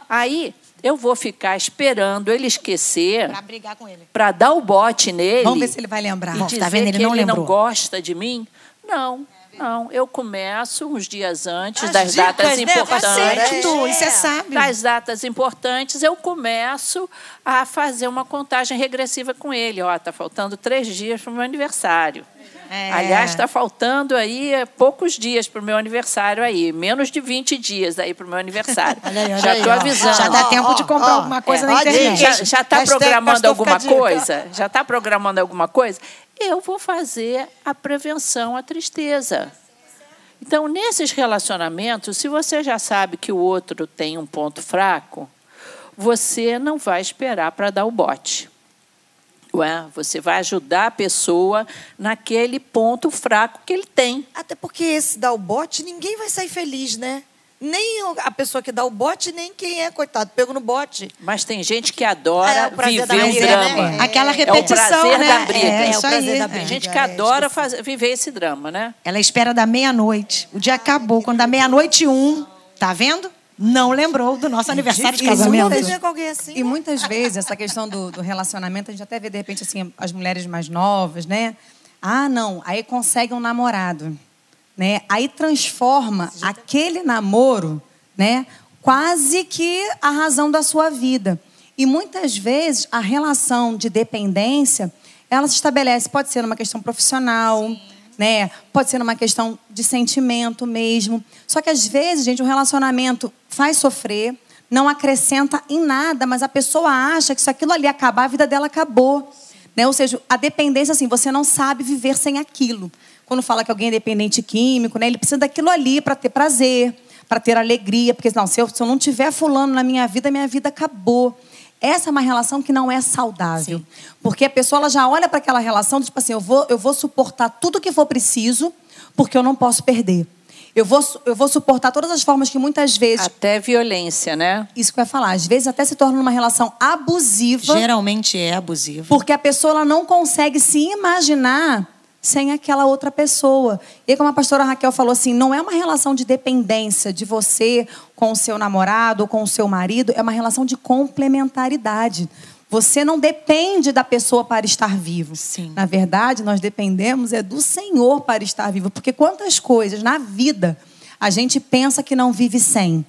Aí eu vou ficar esperando ele esquecer Para brigar com ele. para dar o bote nele Vamos ver se ele vai lembrar. e Bom, dizer tá vendo? Ele que não ele não lembrou. gosta de mim. Não, não. Eu começo uns dias antes As das dicas, datas né, importantes. parceira? Certo, É. isso é sábio. Das datas importantes, eu começo a fazer uma contagem regressiva com ele. Ó, tá faltando três dias para o meu aniversário. É. Aliás, está faltando aí poucos dias para o meu aniversário aí, menos de 20 dias aí para o meu aniversário. Olha aí, olha Já estou avisando. Já dá tempo de comprar ó. alguma coisa É, na internet. Já, está programando alguma coisa? Já está programando alguma coisa? Eu vou fazer a prevenção à tristeza. Então, nesses relacionamentos, se você já sabe que o outro tem um ponto fraco, você não vai esperar para dar o bote. Ué, você vai ajudar a pessoa naquele ponto fraco que ele tem. Até porque esse dá o bote, ninguém vai sair feliz, né? nem a pessoa que dá o bote, nem quem é, coitado, pego no bote. Mas tem gente que adora É, da viver o drama. né? Aquela É o repetição, prazer né? da briga. É, É, o prazer aí. da É. briga. Tem gente que É, adora fazer- viver esse drama, né? Ela espera da meia-noite. O dia acabou. Quando dá meia-noite um, tá vendo? Não lembrou do nosso aniversário de casamento. Assim. E muitas vezes, essa questão do, do relacionamento, a gente até vê, de repente, assim, as mulheres mais novas, né? Ah, não, aí consegue um namorado, né? Aí transforma aquele namoro, né? Quase que a razão da sua vida. E muitas vezes a relação de dependência, ela se estabelece, pode ser numa questão profissional, né? Pode ser numa questão de sentimento mesmo. Só que às vezes, gente, o relacionamento faz sofrer, não acrescenta em nada, mas a pessoa acha que se aquilo ali acabar, a vida dela acabou. Né? Ou seja, a dependência, assim, você não sabe viver sem aquilo. Quando fala que alguém é dependente químico, né? ele precisa daquilo ali para ter prazer, para ter alegria, porque não, se eu, se eu não tiver fulano na minha vida, minha vida acabou. Essa é uma relação que não é saudável. Porque a pessoa ela já olha para aquela relação, tipo assim, eu vou, eu vou suportar tudo que for preciso, porque eu não posso perder. Eu vou, eu vou suportar todas as formas que muitas vezes. Até violência, né? Isso que eu ia falar. Às vezes até se torna uma relação abusiva. Geralmente é abusivo. Porque a pessoa ela não consegue se imaginar sem aquela outra pessoa. E aí, como a pastora Raquel falou assim, não é uma relação de dependência de você com o seu namorado ou com o seu marido, é uma relação de complementaridade. Você não depende da pessoa para estar vivo. Sim. Na verdade, nós dependemos é do Senhor para estar vivo. Porque quantas coisas na vida a gente pensa que não vive sem.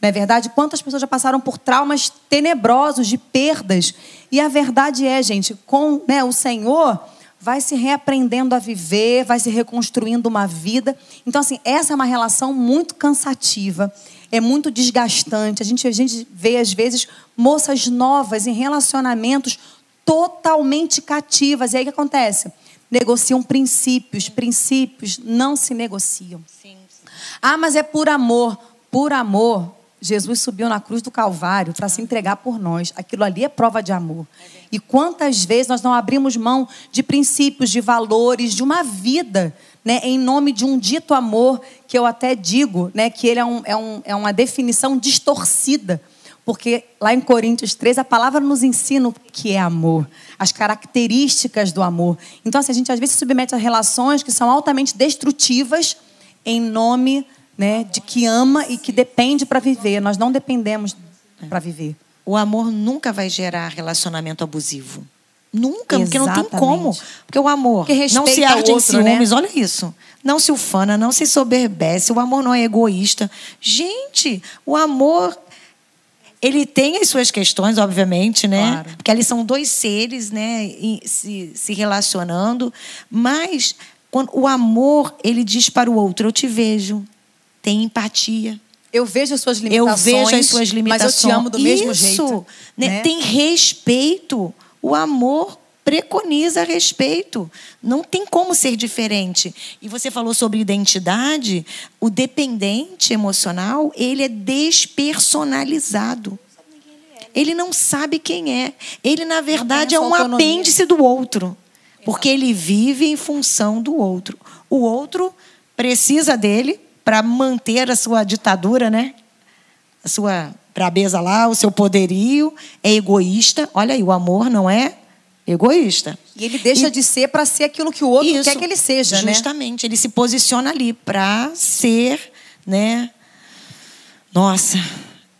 Não é verdade? Quantas pessoas já passaram por traumas tenebrosos, de perdas. E a verdade é, gente, com né, o Senhor vai se reaprendendo a viver, vai se reconstruindo uma vida. Então, assim, essa é uma relação muito cansativa, é muito desgastante. A gente, a gente vê, às vezes, moças novas em relacionamentos totalmente cativas. E aí o que acontece? Negociam princípios. Princípios não se negociam. Ah, mas é por amor. Por amor, Jesus subiu na cruz do Calvário para se entregar por nós. Aquilo ali é prova de amor. E quantas vezes nós não abrimos mão de princípios, de valores, de uma vida, né, em nome de um dito amor, que eu até digo né, que ele é, um, é, um, é uma definição distorcida. Porque lá em Coríntios 3, a palavra nos ensina o que é amor, as características do amor. Então, assim, a gente às vezes se submete a relações que são altamente destrutivas em nome né, de que ama e que depende para viver. Nós não dependemos para viver. O amor nunca vai gerar relacionamento abusivo. Nunca, porque não tem Exatamente. como. Porque o amor Porque não se arde em outro, né? ciúmes, olha isso. Não se ufana, não se soberbece. O amor não é egoísta. Gente, o amor ele tem as suas questões, obviamente, né? Claro. Porque ali são dois seres, né, se, se relacionando, mas quando o amor, ele diz para o outro, eu te vejo. Tem empatia. Eu vejo as suas Eu limitações. vejo as suas limitações. Mas eu te amo do mesmo Isso, jeito. né? né? Tem respeito. O amor preconiza respeito. Não tem como ser diferente. E você falou sobre identidade. O dependente emocional, ele é despersonalizado. Ele não sabe quem é. Ele, na verdade, é um autonomia. apêndice do outro. Porque ele vive em função do outro. O outro precisa dele para manter a sua ditadura, né? A sua brabeza lá, o seu poderio. É egoísta. Olha aí, o amor não é egoísta. E ele deixa E- de ser para ser aquilo que o outro Isso, quer que ele seja, né? Justamente, ele se posiciona ali para ser, né? Nossa,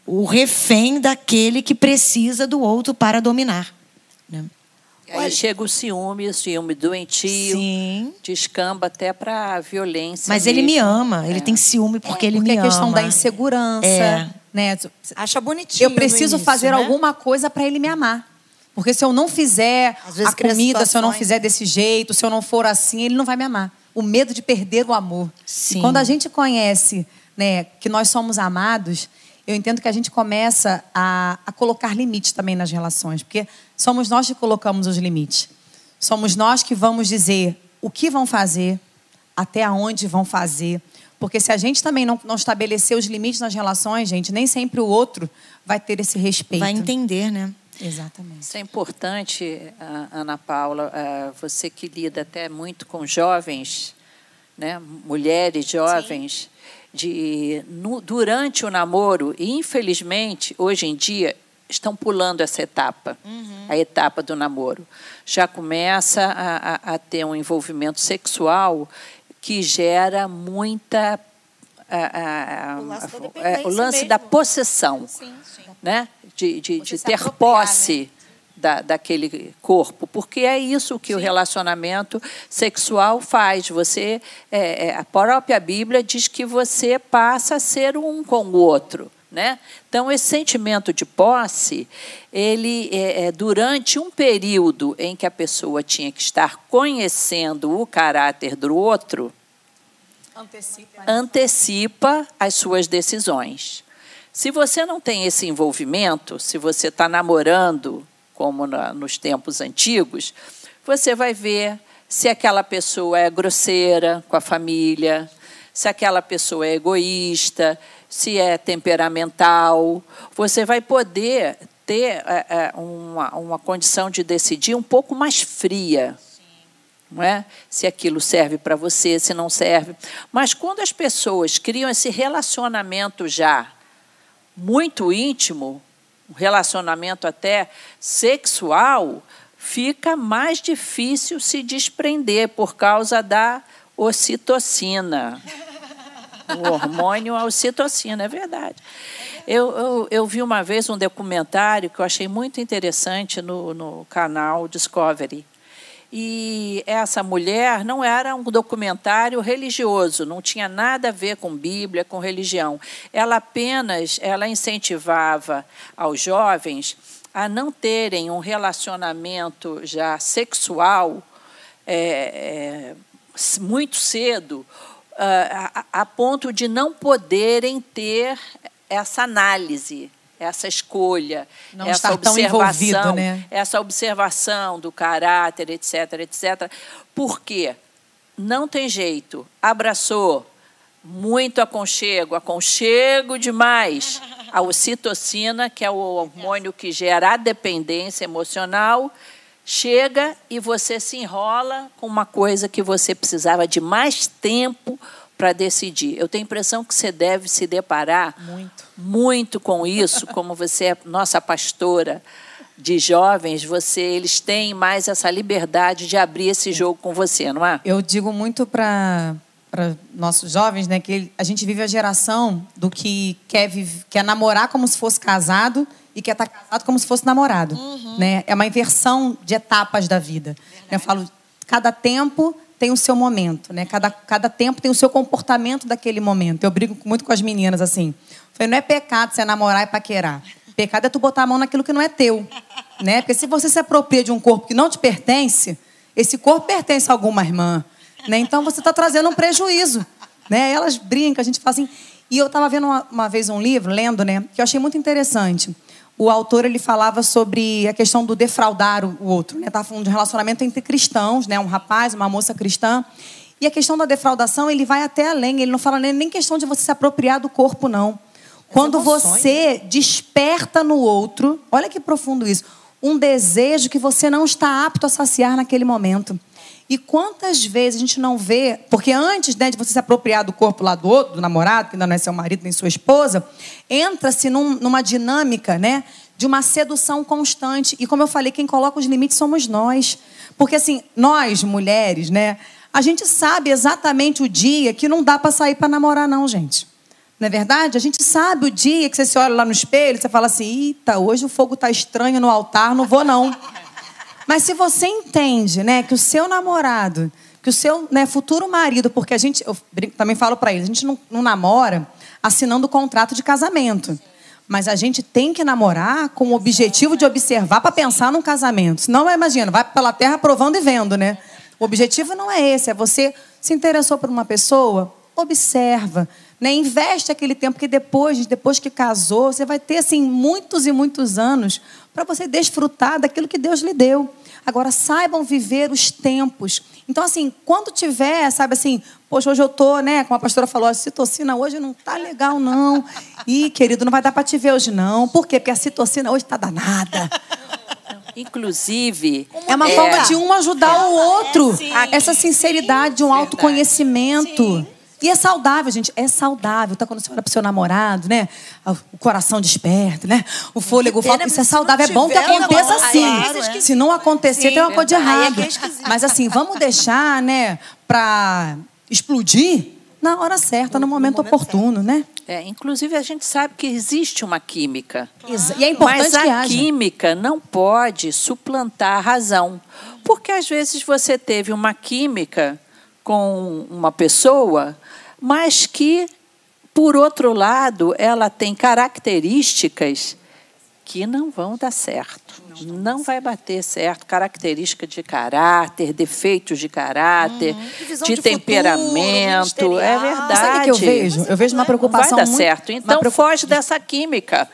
o refém daquele que precisa do outro para dominar. né? Aí chega o ciúme, o ciúme doentio, Sim. descamba até para violência. Mas ele me mesmo. ama, ele É. tem ciúme porque ele Porque me é questão ama. da insegurança, É. né? Acha bonitinho. Eu preciso início, fazer né? alguma coisa para ele me amar. Porque se eu não fizer a comida, se eu não fizer desse jeito, se eu não for assim, ele não vai me amar. O medo de perder o amor. Sim. E quando a gente conhece né, que nós somos amados, eu entendo que a gente começa a, a colocar limites também nas relações. Porque somos nós que colocamos os limites. Somos nós que vamos dizer o que vão fazer, até onde vão fazer. Porque se a gente também não, não estabelecer os limites nas relações, gente, nem sempre o outro vai ter esse respeito. Vai entender, né? Exatamente. Isso é importante, ah, Ana Paula, ah, você que lida até muito com jovens, né, mulheres jovens, de no, durante o namoro, e infelizmente, hoje em dia, estão pulando essa etapa, uhum. a etapa do namoro. Já começa a, a, a, ter um envolvimento sexual que gera muita. A, o lance, da, é, o lance da possessão, sim, sim. Né? de, de, de ter posse. Né? Da, daquele corpo, porque é isso que Sim. o relacionamento sexual faz. Você, é, é, a própria Bíblia diz que você passa a ser um com o outro. Né? Então, esse sentimento de posse, ele é, é, durante um período em que a pessoa tinha que estar conhecendo o caráter do outro, antecipa, antecipa as suas decisões. Se você não tem esse envolvimento, se você está namorando, como na, nos tempos antigos, você vai ver se aquela pessoa é grosseira com a família, se aquela pessoa é egoísta, se é temperamental. Você vai poder ter é, é, uma, uma condição de decidir um pouco mais fria. Não é? Se aquilo serve para você, se não serve. Mas quando as pessoas criam esse relacionamento já muito íntimo, um relacionamento até sexual, fica mais difícil se desprender por causa da ocitocina. O hormônio ocitocina, é verdade. Eu, eu, eu, vi uma vez um documentário que eu achei muito interessante no, no canal Discovery. E essa mulher não era um documentário religioso, não tinha nada a ver com Bíblia, com religião. Ela apenas ela incentivava aos jovens a não terem um relacionamento já sexual é, é, muito cedo, a, a ponto de não poderem ter essa análise, essa escolha, não essa observação, né? essa observação do caráter, etc, etc. Porque não tem jeito. Abraçou, muito aconchego, aconchego demais. A ocitocina, que é o hormônio que gera a dependência emocional, chega e você se enrola com uma coisa que você precisava de mais tempo para decidir. Eu tenho a impressão que você deve se deparar muito, muito com isso, como você é nossa pastora de jovens, você eles têm mais essa liberdade de abrir esse jogo com você, não é? Eu digo muito para para nossos jovens, né, que a gente vive a geração do que quer vive, quer namorar como se fosse casado e quer estar casado como se fosse namorado. Uhum. Né? É uma inversão de etapas da vida. Verdade. Eu falo, cada tempo tem o seu momento, né? Cada, cada tempo tem o seu comportamento daquele momento. Eu brigo muito com as meninas assim. falei, não é pecado você namorar e paquerar. Pecado é tu botar a mão naquilo que não é teu. Né? Porque se você se apropria de um corpo que não te pertence, esse corpo pertence a alguma irmã. Né? Então você está trazendo um prejuízo. Né? Elas brincam, a gente fala assim. E eu estava vendo uma, uma, vez um livro, lendo, né, que eu achei muito interessante o autor ele falava sobre a questão do defraudar o outro. Estava né? falando de relacionamento entre cristãos, né? um rapaz, uma moça cristã. E a questão da defraudação, ele vai até além. Ele não fala nem questão de você se apropriar do corpo, não. Quando você desperta no outro, olha que profundo isso, um desejo que você não está apto a saciar naquele momento. E quantas vezes a gente não vê, porque antes né, de você se apropriar do corpo lá do outro, do namorado, que ainda não é seu marido nem sua esposa, entra-se num, numa dinâmica né, de uma sedução constante. E como eu falei, quem coloca os limites somos nós. Porque assim, nós, mulheres, né, a gente sabe exatamente o dia que não dá para sair para namorar, não, gente. Não é verdade? A gente sabe o dia que você se olha lá no espelho, você fala assim: eita, hoje o fogo está estranho no altar, não vou não. Mas se você entende, né, que o seu namorado, que o seu né, futuro marido, porque a gente, eu também falo para eles, a gente não, não namora assinando o contrato de casamento. Mas a gente tem que namorar com o objetivo de observar para pensar num casamento. Senão, imagina, vai pela terra provando e vendo, né? O objetivo não é esse, é você se interessou por uma pessoa, observa, né? Investe aquele tempo que depois, depois que casou, você vai ter assim muitos e muitos anos para você desfrutar daquilo que Deus lhe deu. Agora saibam viver os tempos. Então assim, quando tiver, sabe assim, poxa, hoje eu tô, né, como a pastora falou, a citocina hoje não tá legal não. Ih, querido, não vai dar para te ver hoje não. Por quê? Porque a citocina hoje tá danada. Inclusive. É uma é, forma de um ajudar é, o outro. É, Essa sinceridade, um autoconhecimento. Sim. E é saudável, gente. É saudável. Tá quando você olha pro seu namorado, né? O coração desperto, né? O fôlego falta. Isso é saudável. É bom que aconteça não, assim. é. Se não acontecer, Sim, tem uma coisa de aí é errado. é. Mas assim, vamos deixar, né? Pra explodir na hora certa, no momento, momento oportuno, né? É, inclusive, a gente sabe que existe uma química. Exa- E é importante Mas a que haja. química não pode suplantar a razão. Porque às vezes você teve uma química com uma pessoa, mas que, por outro lado, ela tem características que não vão dar certo. Não vai bater certo. Característica de caráter, defeitos de caráter, Divisão de, de futuro, temperamento. é ministerial. verdade. Sabe o que eu vejo? Eu vejo uma Não vai preocupação dar muito... certo. Então, preocupa- foge dessa química.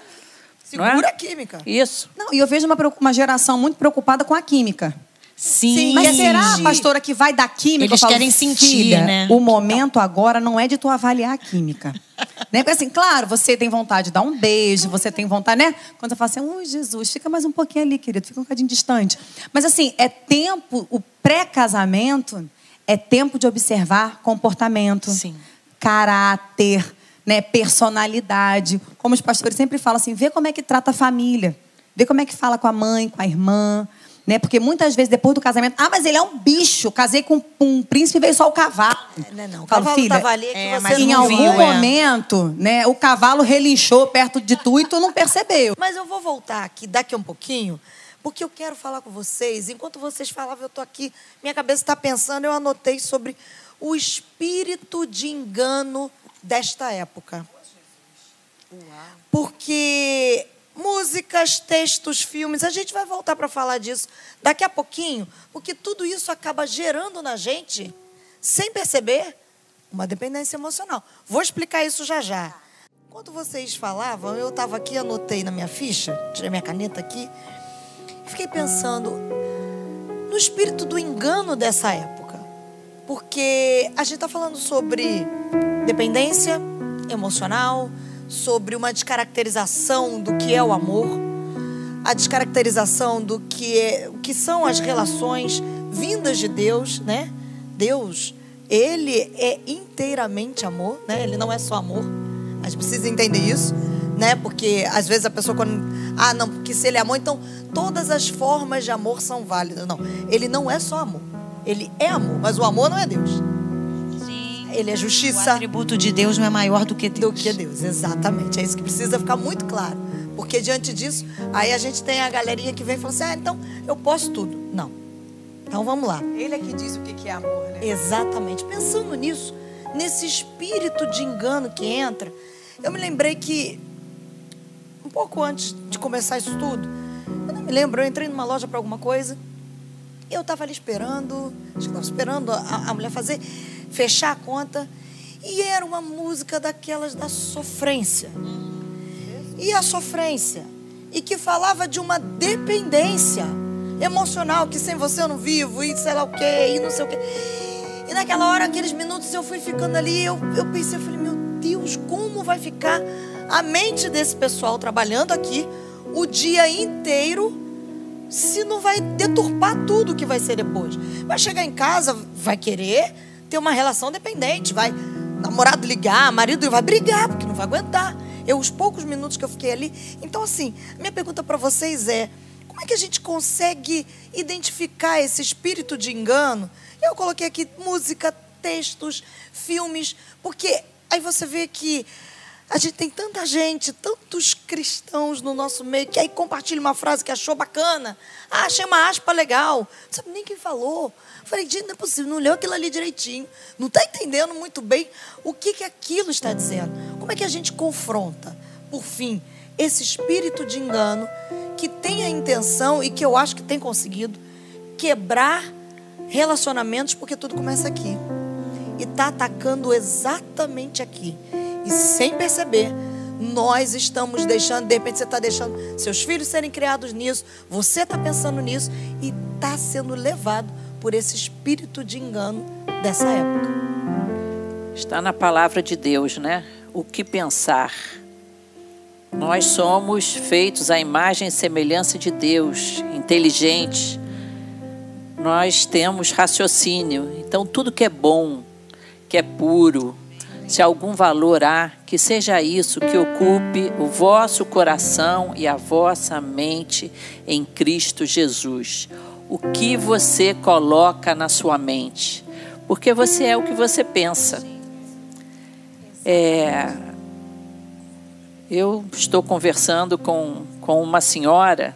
não é? Segura a química. Isso. Não, e eu vejo uma, preocup- uma geração muito preocupada com a química. Sim. Mas será, pastora, que vai dar química? Eles falo, querem sentir, filha, né? O momento agora não é de tu avaliar a química. né? Porque assim, claro, você tem vontade de dar um beijo, você tem vontade, né? Quando você fala assim, ui, Jesus, fica mais um pouquinho ali, querido, fica um bocadinho distante. Mas assim, é tempo, o pré-casamento é tempo de observar comportamento, Sim. caráter, né? personalidade. Como os pastores sempre falam assim, vê como é que trata a família. Vê como é que fala com a mãe, com a irmã. Né? Porque muitas vezes, depois do casamento, ah, mas ele é um bicho. Casei com um príncipe e veio só o cavalo. Não, não. O Falo, cavalo filha, ali é que é, você mas em algum viu, é. momento, né, o cavalo relinchou perto de tu e tu não percebeu. Mas eu vou voltar aqui daqui a um pouquinho, porque eu quero falar com vocês. Enquanto vocês falavam, eu estou aqui, minha cabeça está pensando, eu anotei sobre o espírito de engano desta época. Porque músicas, textos, filmes, a gente vai voltar para falar disso daqui a pouquinho, porque tudo isso acaba gerando na gente, sem perceber, uma dependência emocional. Vou explicar isso já já. Enquanto vocês falavam, eu estava aqui, anotei na minha ficha, tirei minha caneta aqui, e fiquei pensando no espírito do engano dessa época. Porque a gente está falando sobre dependência emocional, sobre uma descaracterização do que é o amor, a descaracterização do que, é, o que são as relações vindas de Deus, né? Deus, ele é inteiramente amor, né? Ele não é só amor. A gente precisa entender isso, né? Porque às vezes a pessoa quando ah, não, porque se ele é amor, então todas as formas de amor são válidas. Não, ele não é só amor. Ele é amor, mas o amor não é Deus. Ele é O justiça atributo de Deus não é maior do que Deus. do que Deus, exatamente. É isso que precisa ficar muito claro. Porque diante disso, aí a gente tem a galerinha que vem e fala assim: ah, então eu posso tudo. Não. Então vamos lá. Ele é que diz o que é amor, né? Exatamente. Pensando nisso, nesse espírito de engano que entra, eu me lembrei que, um pouco antes de começar isso tudo, eu não me lembro, eu entrei numa loja para alguma coisa, eu estava ali esperando, acho que estava esperando a, a mulher fazer, fechar a conta, e era uma música daquelas da sofrência. E a sofrência, e que falava de uma dependência emocional, que sem você eu não vivo, e sei lá o quê, e não sei o quê. E naquela hora, aqueles minutos, eu fui ficando ali, eu, eu pensei, eu falei, meu Deus, como vai ficar a mente desse pessoal trabalhando aqui o dia inteiro se não vai deturpar tudo que vai ser depois? Vai chegar em casa, vai querer ter uma relação dependente, vai namorado ligar, marido vai brigar, porque não vai aguentar. Eu, os poucos minutos que eu fiquei ali. Então, assim, minha pergunta para vocês é: como é que a gente consegue identificar esse espírito de engano? Eu coloquei aqui música, textos, filmes, porque aí você vê que a gente tem tanta gente, tantos cristãos no nosso meio, que aí compartilha uma frase que achou bacana. Ah, achei uma aspa legal. Não sabe nem quem falou. Falei, gente, não é possível, não leu aquilo ali direitinho. Não está entendendo muito bem o que, que aquilo está dizendo. Como é que a gente confronta, por fim, esse espírito de engano que tem a intenção e que eu acho que tem conseguido quebrar relacionamentos, porque tudo começa aqui. E está atacando exatamente aqui. E sem perceber, nós estamos deixando, de repente você está deixando seus filhos serem criados nisso, você está pensando nisso e está sendo levado por esse espírito de engano dessa época. Está na palavra de Deus, né? O que pensar. Nós somos feitos à imagem e semelhança de Deus, inteligentes. Nós temos raciocínio. Então, tudo que é bom, que é puro, Se algum valor há, que seja isso que ocupe o vosso coração e a vossa mente em Cristo Jesus. O que você coloca na sua mente? Porque você é o que você pensa. É, eu estou conversando com, com uma senhora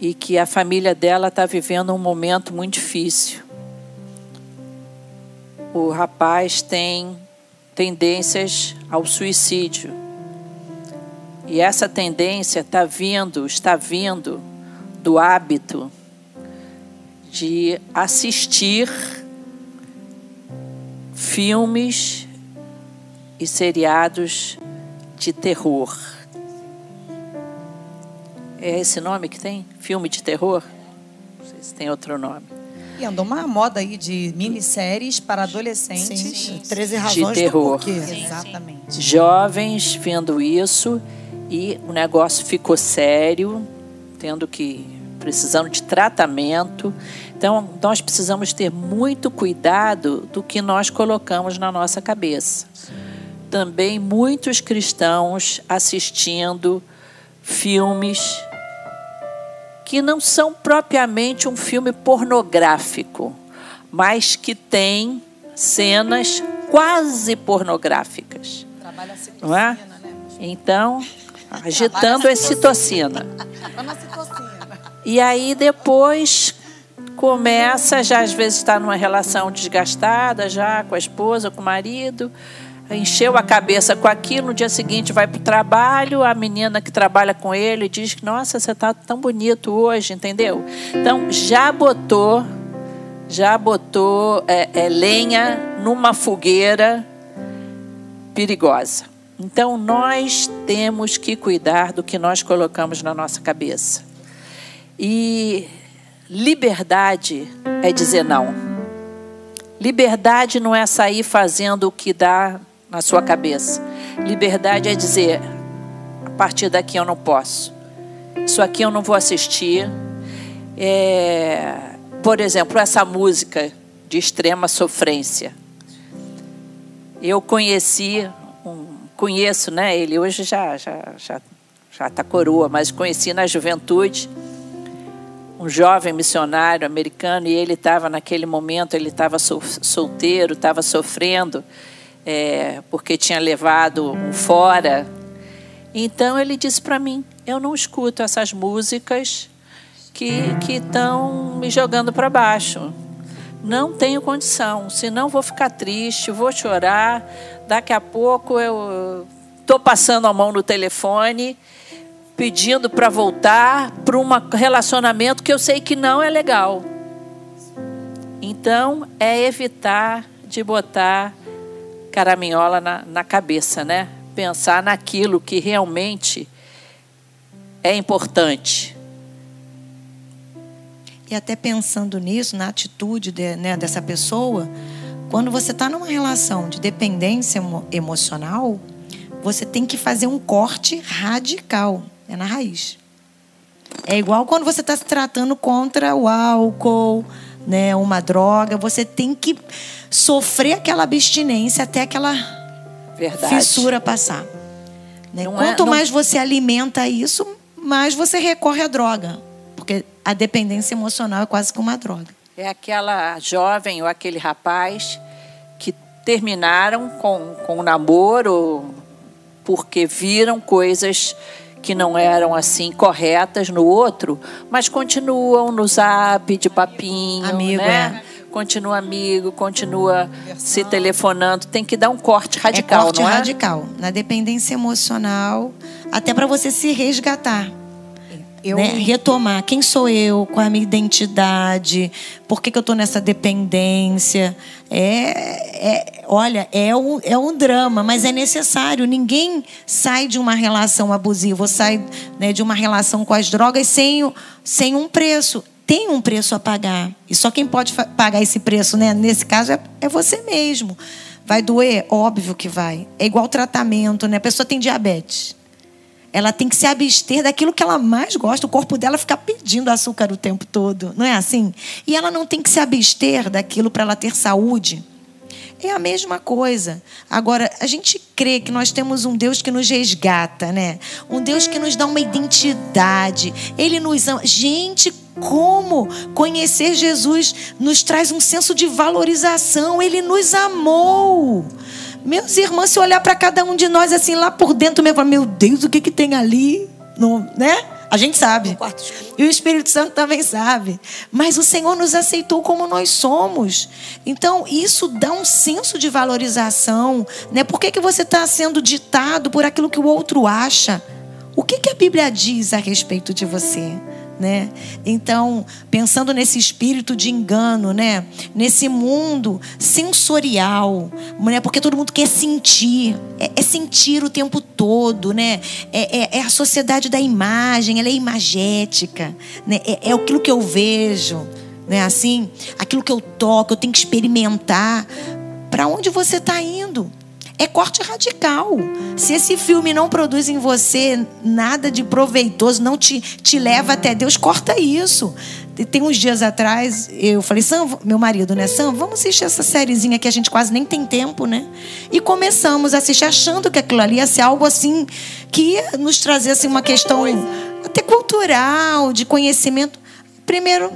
e que a família dela está vivendo um momento muito difícil. O rapaz tem tendências ao suicídio. E essa tendência está vindo, está vindo do hábito de assistir filmes e seriados de terror. É esse nome que tem? Filme de terror? Não sei se tem outro nome. E andou uma moda aí de minisséries para adolescentes. Sim, 13 razões de terror. Sim, Exatamente. Jovens vendo isso e o negócio ficou sério, tendo que precisando de tratamento. Então, nós precisamos ter muito cuidado do que nós colocamos na nossa cabeça. Também muitos cristãos assistindo filmes que não são propriamente um filme pornográfico, mas que tem cenas quase pornográficas. Não é? Então, agitando a citocina. E aí depois começa, já às vezes está numa relação desgastada, já com a esposa, com o marido, encheu a cabeça com aquilo, no dia seguinte vai para o trabalho, a menina que trabalha com ele diz que, nossa, você está tão bonito hoje, entendeu? Então já botou, já botou é, é, lenha numa fogueira perigosa. Então nós temos que cuidar do que nós colocamos na nossa cabeça. E liberdade é dizer não. Liberdade não é sair fazendo o que dá na sua cabeça. Liberdade é dizer: a partir daqui eu não posso. Isso aqui eu não vou assistir. É, por exemplo, essa música de extrema sofrência. Eu conheci, conheço, né? Ele hoje já já já já está coroa, mas conheci na juventude um jovem missionário americano e ele estava naquele momento ele estava solteiro, estava sofrendo é, porque tinha levado um fora. Então ele disse para mim: eu não escuto essas músicas que que estão me jogando para baixo. Não tenho condição, senão vou ficar triste, vou chorar. Daqui a pouco eu estou passando a mão no telefone pedindo para voltar para um relacionamento que eu sei que não é legal. Então, é evitar de botar caraminhola na, na cabeça, né? Pensar naquilo que realmente é importante. E até pensando nisso, na atitude de, né, dessa pessoa, quando você está numa relação de dependência emocional, você tem que fazer um corte radical. É na raiz. É igual quando você está se tratando contra o álcool, né, uma droga. Você tem que sofrer aquela abstinência até aquela Verdade. fissura passar. Né? Quanto é, não... mais você alimenta isso, mais você recorre à droga. Porque a dependência emocional é quase que uma droga. É aquela jovem ou aquele rapaz que terminaram com, com o namoro porque viram coisas que não eram assim corretas no outro, mas continuam no zap de papinho, amigo, né? É. Continua amigo, continua se telefonando. Tem que dar um corte radical, é corte não é? radical. Na dependência emocional, até para você se resgatar eu... Né? retomar quem sou eu, qual é a minha identidade, por que, que eu estou nessa dependência. É, é, olha, é um, é um drama, mas é necessário. Ninguém sai de uma relação abusiva, ou sai né, de uma relação com as drogas sem, sem um preço. Tem um preço a pagar. E só quem pode pagar esse preço, né, nesse caso, é, é você mesmo. Vai doer? Óbvio que vai. É igual tratamento, né? A pessoa tem diabetes. Ela tem que se abster daquilo que ela mais gosta. O corpo dela fica pedindo açúcar o tempo todo, não é assim? E ela não tem que se abster daquilo para ela ter saúde. É a mesma coisa. Agora, a gente crê que nós temos um Deus que nos resgata, né? Um Deus que nos dá uma identidade. Ele nos ama. Gente, como conhecer Jesus nos traz um senso de valorização. Ele nos amou. Meus irmãos, se olhar para cada um de nós assim lá por dentro, mesmo, meu Deus, o que que tem ali? Não, né? A gente sabe. E o Espírito Santo também sabe. Mas o Senhor nos aceitou como nós somos. Então, isso dá um senso de valorização. Né? Por que, que você está sendo ditado por aquilo que o outro acha? O que, que a Bíblia diz a respeito de você? Né? Então, pensando nesse espírito de engano, né? Nesse mundo sensorial, né? Porque todo mundo quer sentir, é, é sentir o tempo todo, né? É, é, é, a sociedade da imagem, ela é imagética, né? É, é aquilo que eu vejo, né? Assim, aquilo que eu toco, eu tenho que experimentar. Para onde você está indo? É corte radical. Se esse filme não produz em você nada de proveitoso, não te, te leva até Deus, corta isso. Tem uns dias atrás, eu falei, Sam, meu marido, né? Sam, vamos assistir essa sériezinha que a gente quase nem tem tempo, né? E começamos a assistir achando que aquilo ali ia ser algo assim, que ia nos trazer assim, uma questão até cultural, de conhecimento. Primeiro,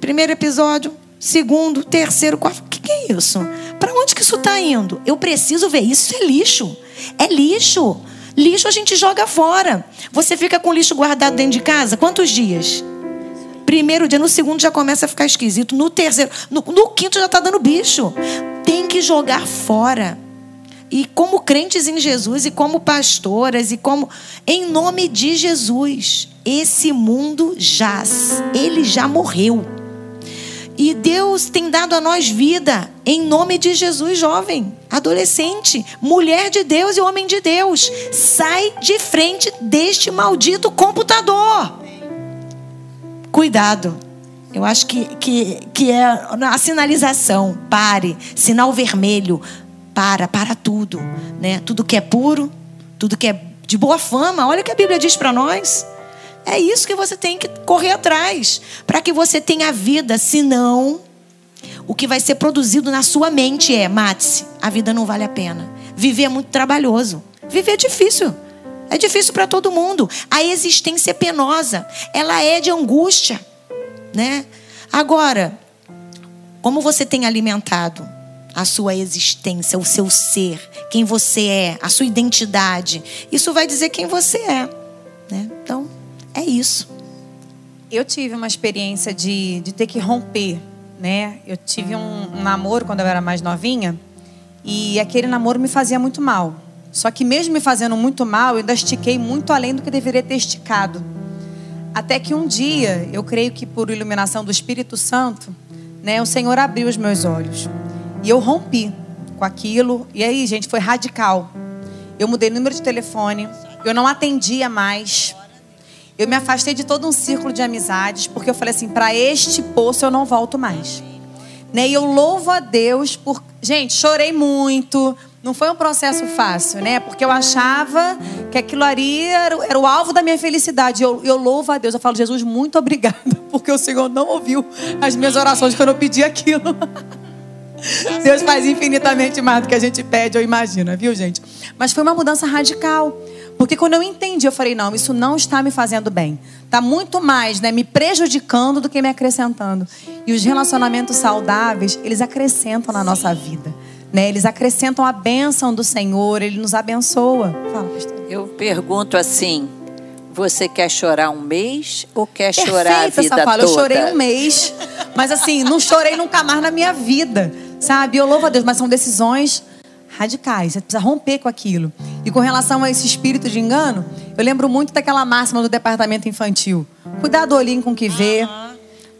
primeiro episódio, segundo, terceiro, quarto. O que, que é isso? Para onde que isso está indo? Eu preciso ver isso. Isso é lixo. É lixo. Lixo a gente joga fora. Você fica com lixo guardado dentro de casa quantos dias? Primeiro dia, no segundo já começa a ficar esquisito. No terceiro, no, no quinto já está dando bicho. Tem que jogar fora. E como crentes em Jesus, e como pastoras, e como. Em nome de Jesus, esse mundo jaz. Ele já morreu. E Deus tem dado a nós vida em nome de Jesus, jovem, adolescente, mulher de Deus e homem de Deus. Sai de frente deste maldito computador. Cuidado. Eu acho que, que, que é a sinalização. Pare. Sinal vermelho. Para, para tudo. Né? Tudo que é puro, tudo que é de boa fama. Olha o que a Bíblia diz para nós. É isso que você tem que correr atrás para que você tenha vida, senão o que vai ser produzido na sua mente é, mate-se, a vida não vale a pena. Viver é muito trabalhoso. Viver é difícil. É difícil para todo mundo. A existência é penosa, ela é de angústia, né? Agora, como você tem alimentado a sua existência, o seu ser, quem você é, a sua identidade, isso vai dizer quem você é, né? Então, é isso. Eu tive uma experiência de, de ter que romper, né? Eu tive um, um namoro quando eu era mais novinha e aquele namoro me fazia muito mal. Só que mesmo me fazendo muito mal, eu ainda estiquei muito além do que deveria ter esticado. Até que um dia, eu creio que por iluminação do Espírito Santo, né, o Senhor abriu os meus olhos. E eu rompi com aquilo. E aí, gente, foi radical. Eu mudei o número de telefone, eu não atendia mais. Eu me afastei de todo um círculo de amizades, porque eu falei assim: para este poço eu não volto mais. Né? E eu louvo a Deus por. Gente, chorei muito. Não foi um processo fácil, né? Porque eu achava que aquilo ali era, era o alvo da minha felicidade. Eu, eu louvo a Deus. Eu falo, Jesus, muito obrigada, porque o Senhor não ouviu as minhas orações quando eu pedi aquilo. Deus faz infinitamente mais do que a gente pede ou imagina, viu, gente? Mas foi uma mudança radical. Porque quando eu entendi, eu falei, não, isso não está me fazendo bem. Está muito mais né, me prejudicando do que me acrescentando. E os relacionamentos saudáveis, eles acrescentam na nossa vida. Né? Eles acrescentam a bênção do Senhor, Ele nos abençoa. Fala, pastor. Eu pergunto assim, você quer chorar um mês ou quer chorar Perfeita, a vida essa fala. toda? Eu chorei um mês, mas assim, não chorei nunca mais na minha vida, sabe? Eu louvo a Deus, mas são decisões radicais. Você precisa romper com aquilo. E com relação a esse espírito de engano, eu lembro muito daquela máxima do departamento infantil. Cuidado olhinho com o que vê.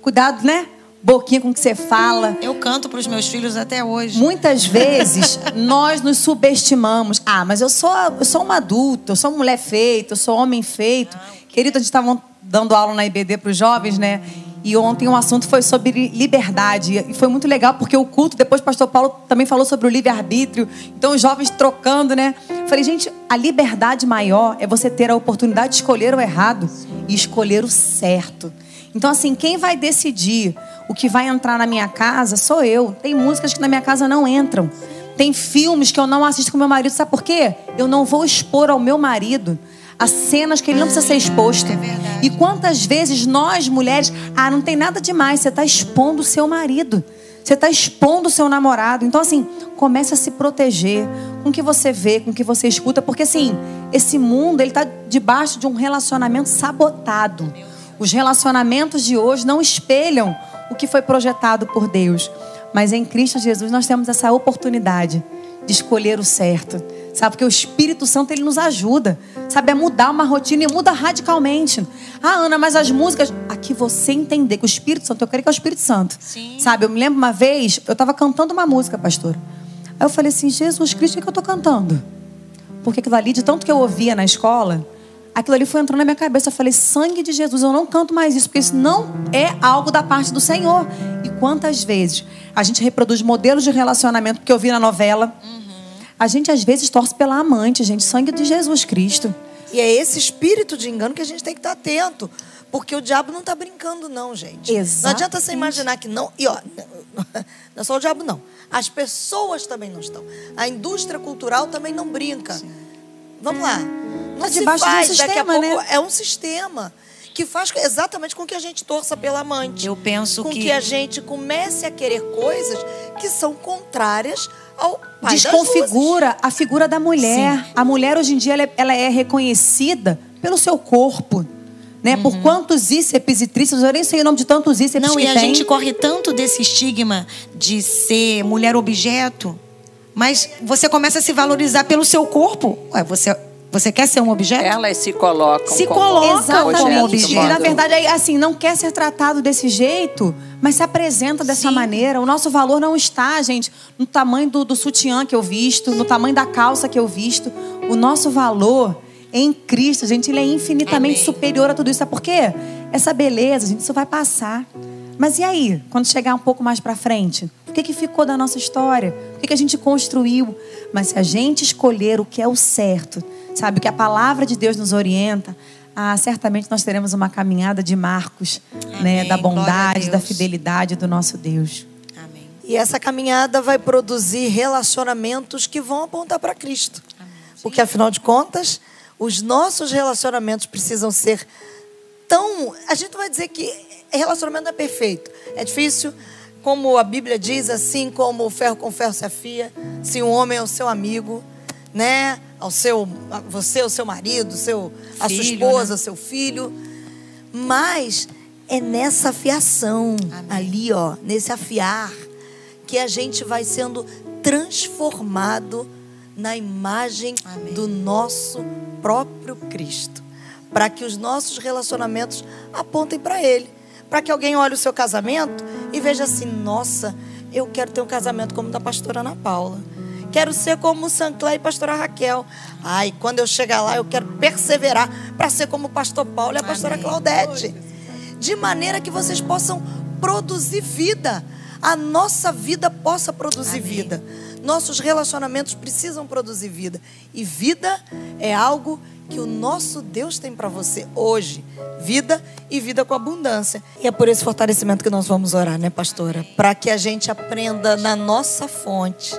Cuidado, né? Boquinha com o que você fala. Eu canto para os meus filhos até hoje. Muitas vezes nós nos subestimamos. Ah, mas eu sou, eu sou uma adulta, eu sou mulher feita, eu sou homem feito. Querido, a gente estava dando aula na IBD para os jovens, né? E ontem um assunto foi sobre liberdade. E foi muito legal, porque o culto, depois o pastor Paulo também falou sobre o livre-arbítrio. Então, os jovens trocando, né? Falei, gente, a liberdade maior é você ter a oportunidade de escolher o errado e escolher o certo. Então, assim, quem vai decidir o que vai entrar na minha casa sou eu. Tem músicas que na minha casa não entram. Tem filmes que eu não assisto com meu marido, sabe por quê? Eu não vou expor ao meu marido as cenas que ele não precisa ser exposto. É. E quantas vezes nós, mulheres, ah, não tem nada demais, você está expondo o seu marido. Você está expondo o seu namorado. Então, assim, comece a se proteger com o que você vê, com o que você escuta. Porque, assim, esse mundo, ele está debaixo de um relacionamento sabotado. Os relacionamentos de hoje não espelham o que foi projetado por Deus. Mas em Cristo Jesus nós temos essa oportunidade de escolher o certo. Sabe? Porque o Espírito Santo ele nos ajuda, sabe, a mudar uma rotina e muda radicalmente. Ah, Ana, mas as músicas. Aqui você entender que o Espírito Santo, eu creio que é o Espírito Santo. Sim. Sabe, eu me lembro uma vez, eu estava cantando uma música, pastor. Aí eu falei assim: Jesus Cristo, o que eu estou cantando? Porque aquilo ali, de tanto que eu ouvia na escola, aquilo ali foi entrando na minha cabeça. Eu falei: sangue de Jesus, eu não canto mais isso, porque isso não é algo da parte do Senhor. E quantas vezes a gente reproduz modelos de relacionamento que eu vi na novela? A gente às vezes torce pela amante, gente, sangue de Jesus Cristo. E é esse espírito de engano que a gente tem que estar atento. Porque o diabo não está brincando, não, gente. Não adianta você Exatamente. imaginar que não. E ó, não é só o diabo, não. As pessoas também não estão. A indústria cultural também não brinca. Vamos lá. Não Tá se um faz, daqui a sistema, pouco né? é um sistema que faz exatamente com que a gente torça pela amante. Eu penso com que- que a gente comece a querer coisas que são contrárias ao pai Desconfigura a figura da mulher. A mulher hoje em dia ela é, ela é reconhecida pelo seu corpo. Né? Por quantos íceps e tríceps, eu nem sei o nome de tantos íceps Não, que e a tem. gente corre tanto desse estigma de ser mulher objeto, mas você começa a se valorizar pelo seu corpo. Ué, você, você quer ser um objeto? Elas se colocam Se como colocam como objeto. E na verdade, aí, assim, não quer ser tratado desse jeito, mas se apresenta dessa Sim. maneira. O nosso valor não está, gente, no tamanho do, do sutiã que eu visto, no tamanho da calça que eu visto. O nosso valor em Cristo, gente, ele é infinitamente Amém. superior a tudo isso. Sabe por quê? Essa beleza, gente, isso vai passar. Mas e aí, quando chegar um pouco mais pra frente? O que, que ficou da nossa história? O que, que a gente construiu? Mas se a gente escolher o que é o certo, sabe, o que a palavra de Deus nos orienta, ah, certamente nós teremos uma caminhada de marcos, né, Amém. da Glória a bondade, da fidelidade do nosso Deus. Amém. E essa caminhada vai produzir relacionamentos que vão apontar para Cristo. Porque, afinal de contas, os nossos relacionamentos precisam ser tão. A gente vai dizer que relacionamento não é perfeito. É difícil, como a Bíblia diz, assim como o ferro com ferro se afia, se um homem é o seu amigo, né? Ao seu, a você, o seu marido, seu, a sua Filho, esposa, seu filho. Mas é nessa afiação, ali, ó, nesse afiar, que a gente vai sendo transformado na imagem Amém. do nosso próprio Cristo. Para que os nossos relacionamentos apontem para Ele. Para que alguém olhe o seu casamento e veja assim: nossa, eu quero ter um casamento como o da pastora Ana Paula. Quero ser como o Sancler e a pastora Raquel. Ai, quando eu chegar lá, eu quero perseverar para ser como o pastor Paulo e a pastora Amém. Claudete. De maneira que vocês possam produzir vida. A nossa vida possa produzir Amém. vida. Nossos relacionamentos precisam produzir vida. E vida é algo que o nosso Deus tem para você hoje. Vida e vida com abundância. E é por esse fortalecimento que nós vamos orar, né, pastora? Para que a gente aprenda na nossa fonte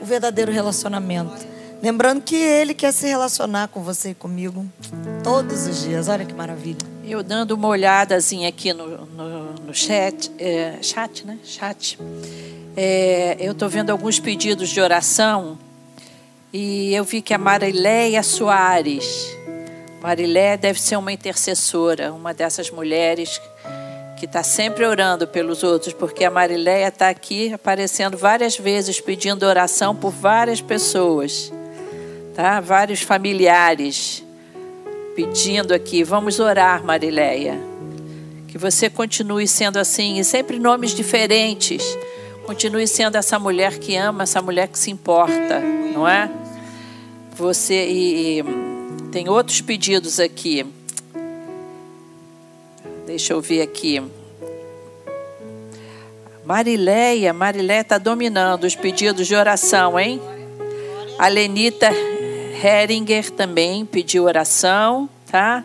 o verdadeiro relacionamento. Lembrando que Ele quer se relacionar com você e comigo todos os dias. Olha que maravilha. Eu dando uma olhadazinha aqui no, no, no chat, é, chat, né? Chat. É, eu estou vendo alguns pedidos de oração e eu vi que a Marileia Soares, Marileia deve ser uma intercessora, uma dessas mulheres que está sempre orando pelos outros, porque a Marileia está aqui aparecendo várias vezes pedindo oração por várias pessoas, tá? Vários familiares pedindo aqui, vamos orar, Marileia. Que você continue sendo assim, e sempre nomes diferentes. Continue sendo essa mulher que ama, essa mulher que se importa, não é? Você e, e tem outros pedidos aqui. Deixa eu ver aqui. Marileia, Marileia está dominando os pedidos de oração, hein? A Lenita Heringer também pediu oração, tá?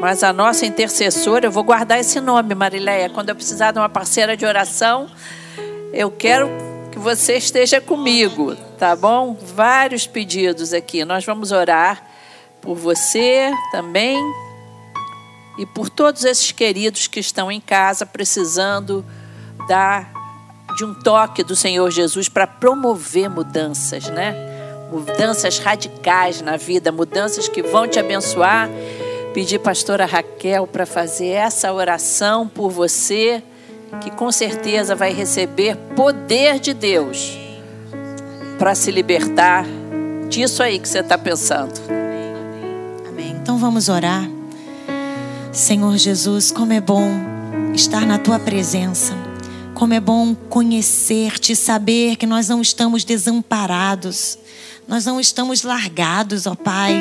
Mas a nossa intercessora, eu vou guardar esse nome, Marileia. Quando eu precisar de uma parceira de oração, eu quero que você esteja comigo, tá bom? Vários pedidos aqui. Nós vamos orar por você também e por todos esses queridos que estão em casa precisando da, de um toque do Senhor Jesus para promover mudanças, né? Mudanças radicais na vida, mudanças que vão te abençoar. Pedir pastora Raquel para fazer essa oração por você que com certeza vai receber poder de Deus para se libertar disso aí que você está pensando. Amém. Então vamos orar. Senhor Jesus, como é bom estar na tua presença. Como é bom conhecer-te, saber que nós não estamos desamparados nós não estamos largados, ó Pai,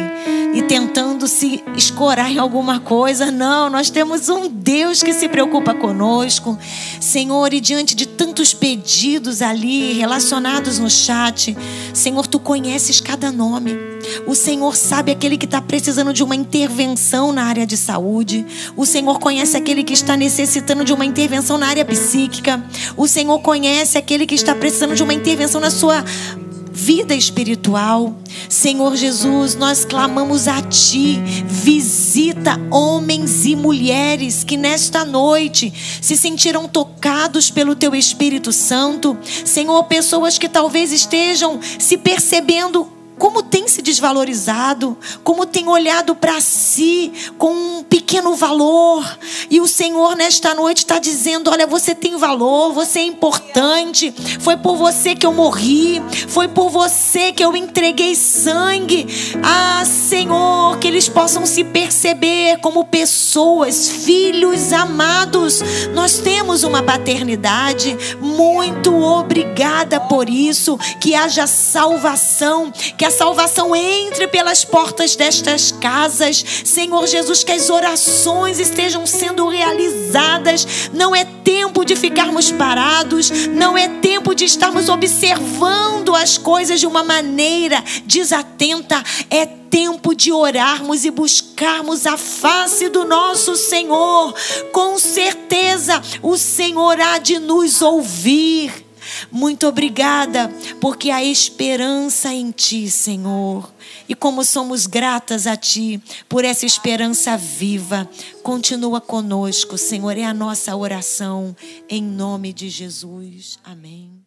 e tentando se escorar em alguma coisa. Não, nós temos um Deus que se preocupa conosco. Senhor, e diante de tantos pedidos ali relacionados no chat, Senhor, tu conheces cada nome. O Senhor sabe aquele que está precisando de uma intervenção na área de saúde. O Senhor conhece aquele que está necessitando de uma intervenção na área psíquica. O Senhor conhece aquele que está precisando de uma intervenção na sua vida espiritual. Senhor Jesus, nós clamamos a Ti. Visita homens e mulheres que nesta noite se sentiram tocados pelo Teu Espírito Santo. Senhor, pessoas que talvez estejam se percebendo como tem se desvalorizado, como tem olhado para si com um pequeno valor. E o Senhor, nesta noite, está dizendo: Olha, você tem valor, você é importante. Foi por você que eu morri, foi por você que eu entreguei sangue. Ah, Senhor, que eles possam se perceber como pessoas, filhos amados. Nós temos uma paternidade. Muito obrigada por isso. Que haja salvação, que salvação entre pelas portas destas casas. Senhor Jesus, que as orações estejam sendo realizadas. Não é tempo de ficarmos parados, não é tempo de estarmos observando as coisas de uma maneira desatenta. É tempo de orarmos e buscarmos a face do nosso Senhor. Com certeza, o Senhor há de nos ouvir. Muito obrigada, porque há esperança em Ti, Senhor. E como somos gratas a Ti por essa esperança viva, continua conosco, Senhor. É a nossa oração, em nome de Jesus. Amém.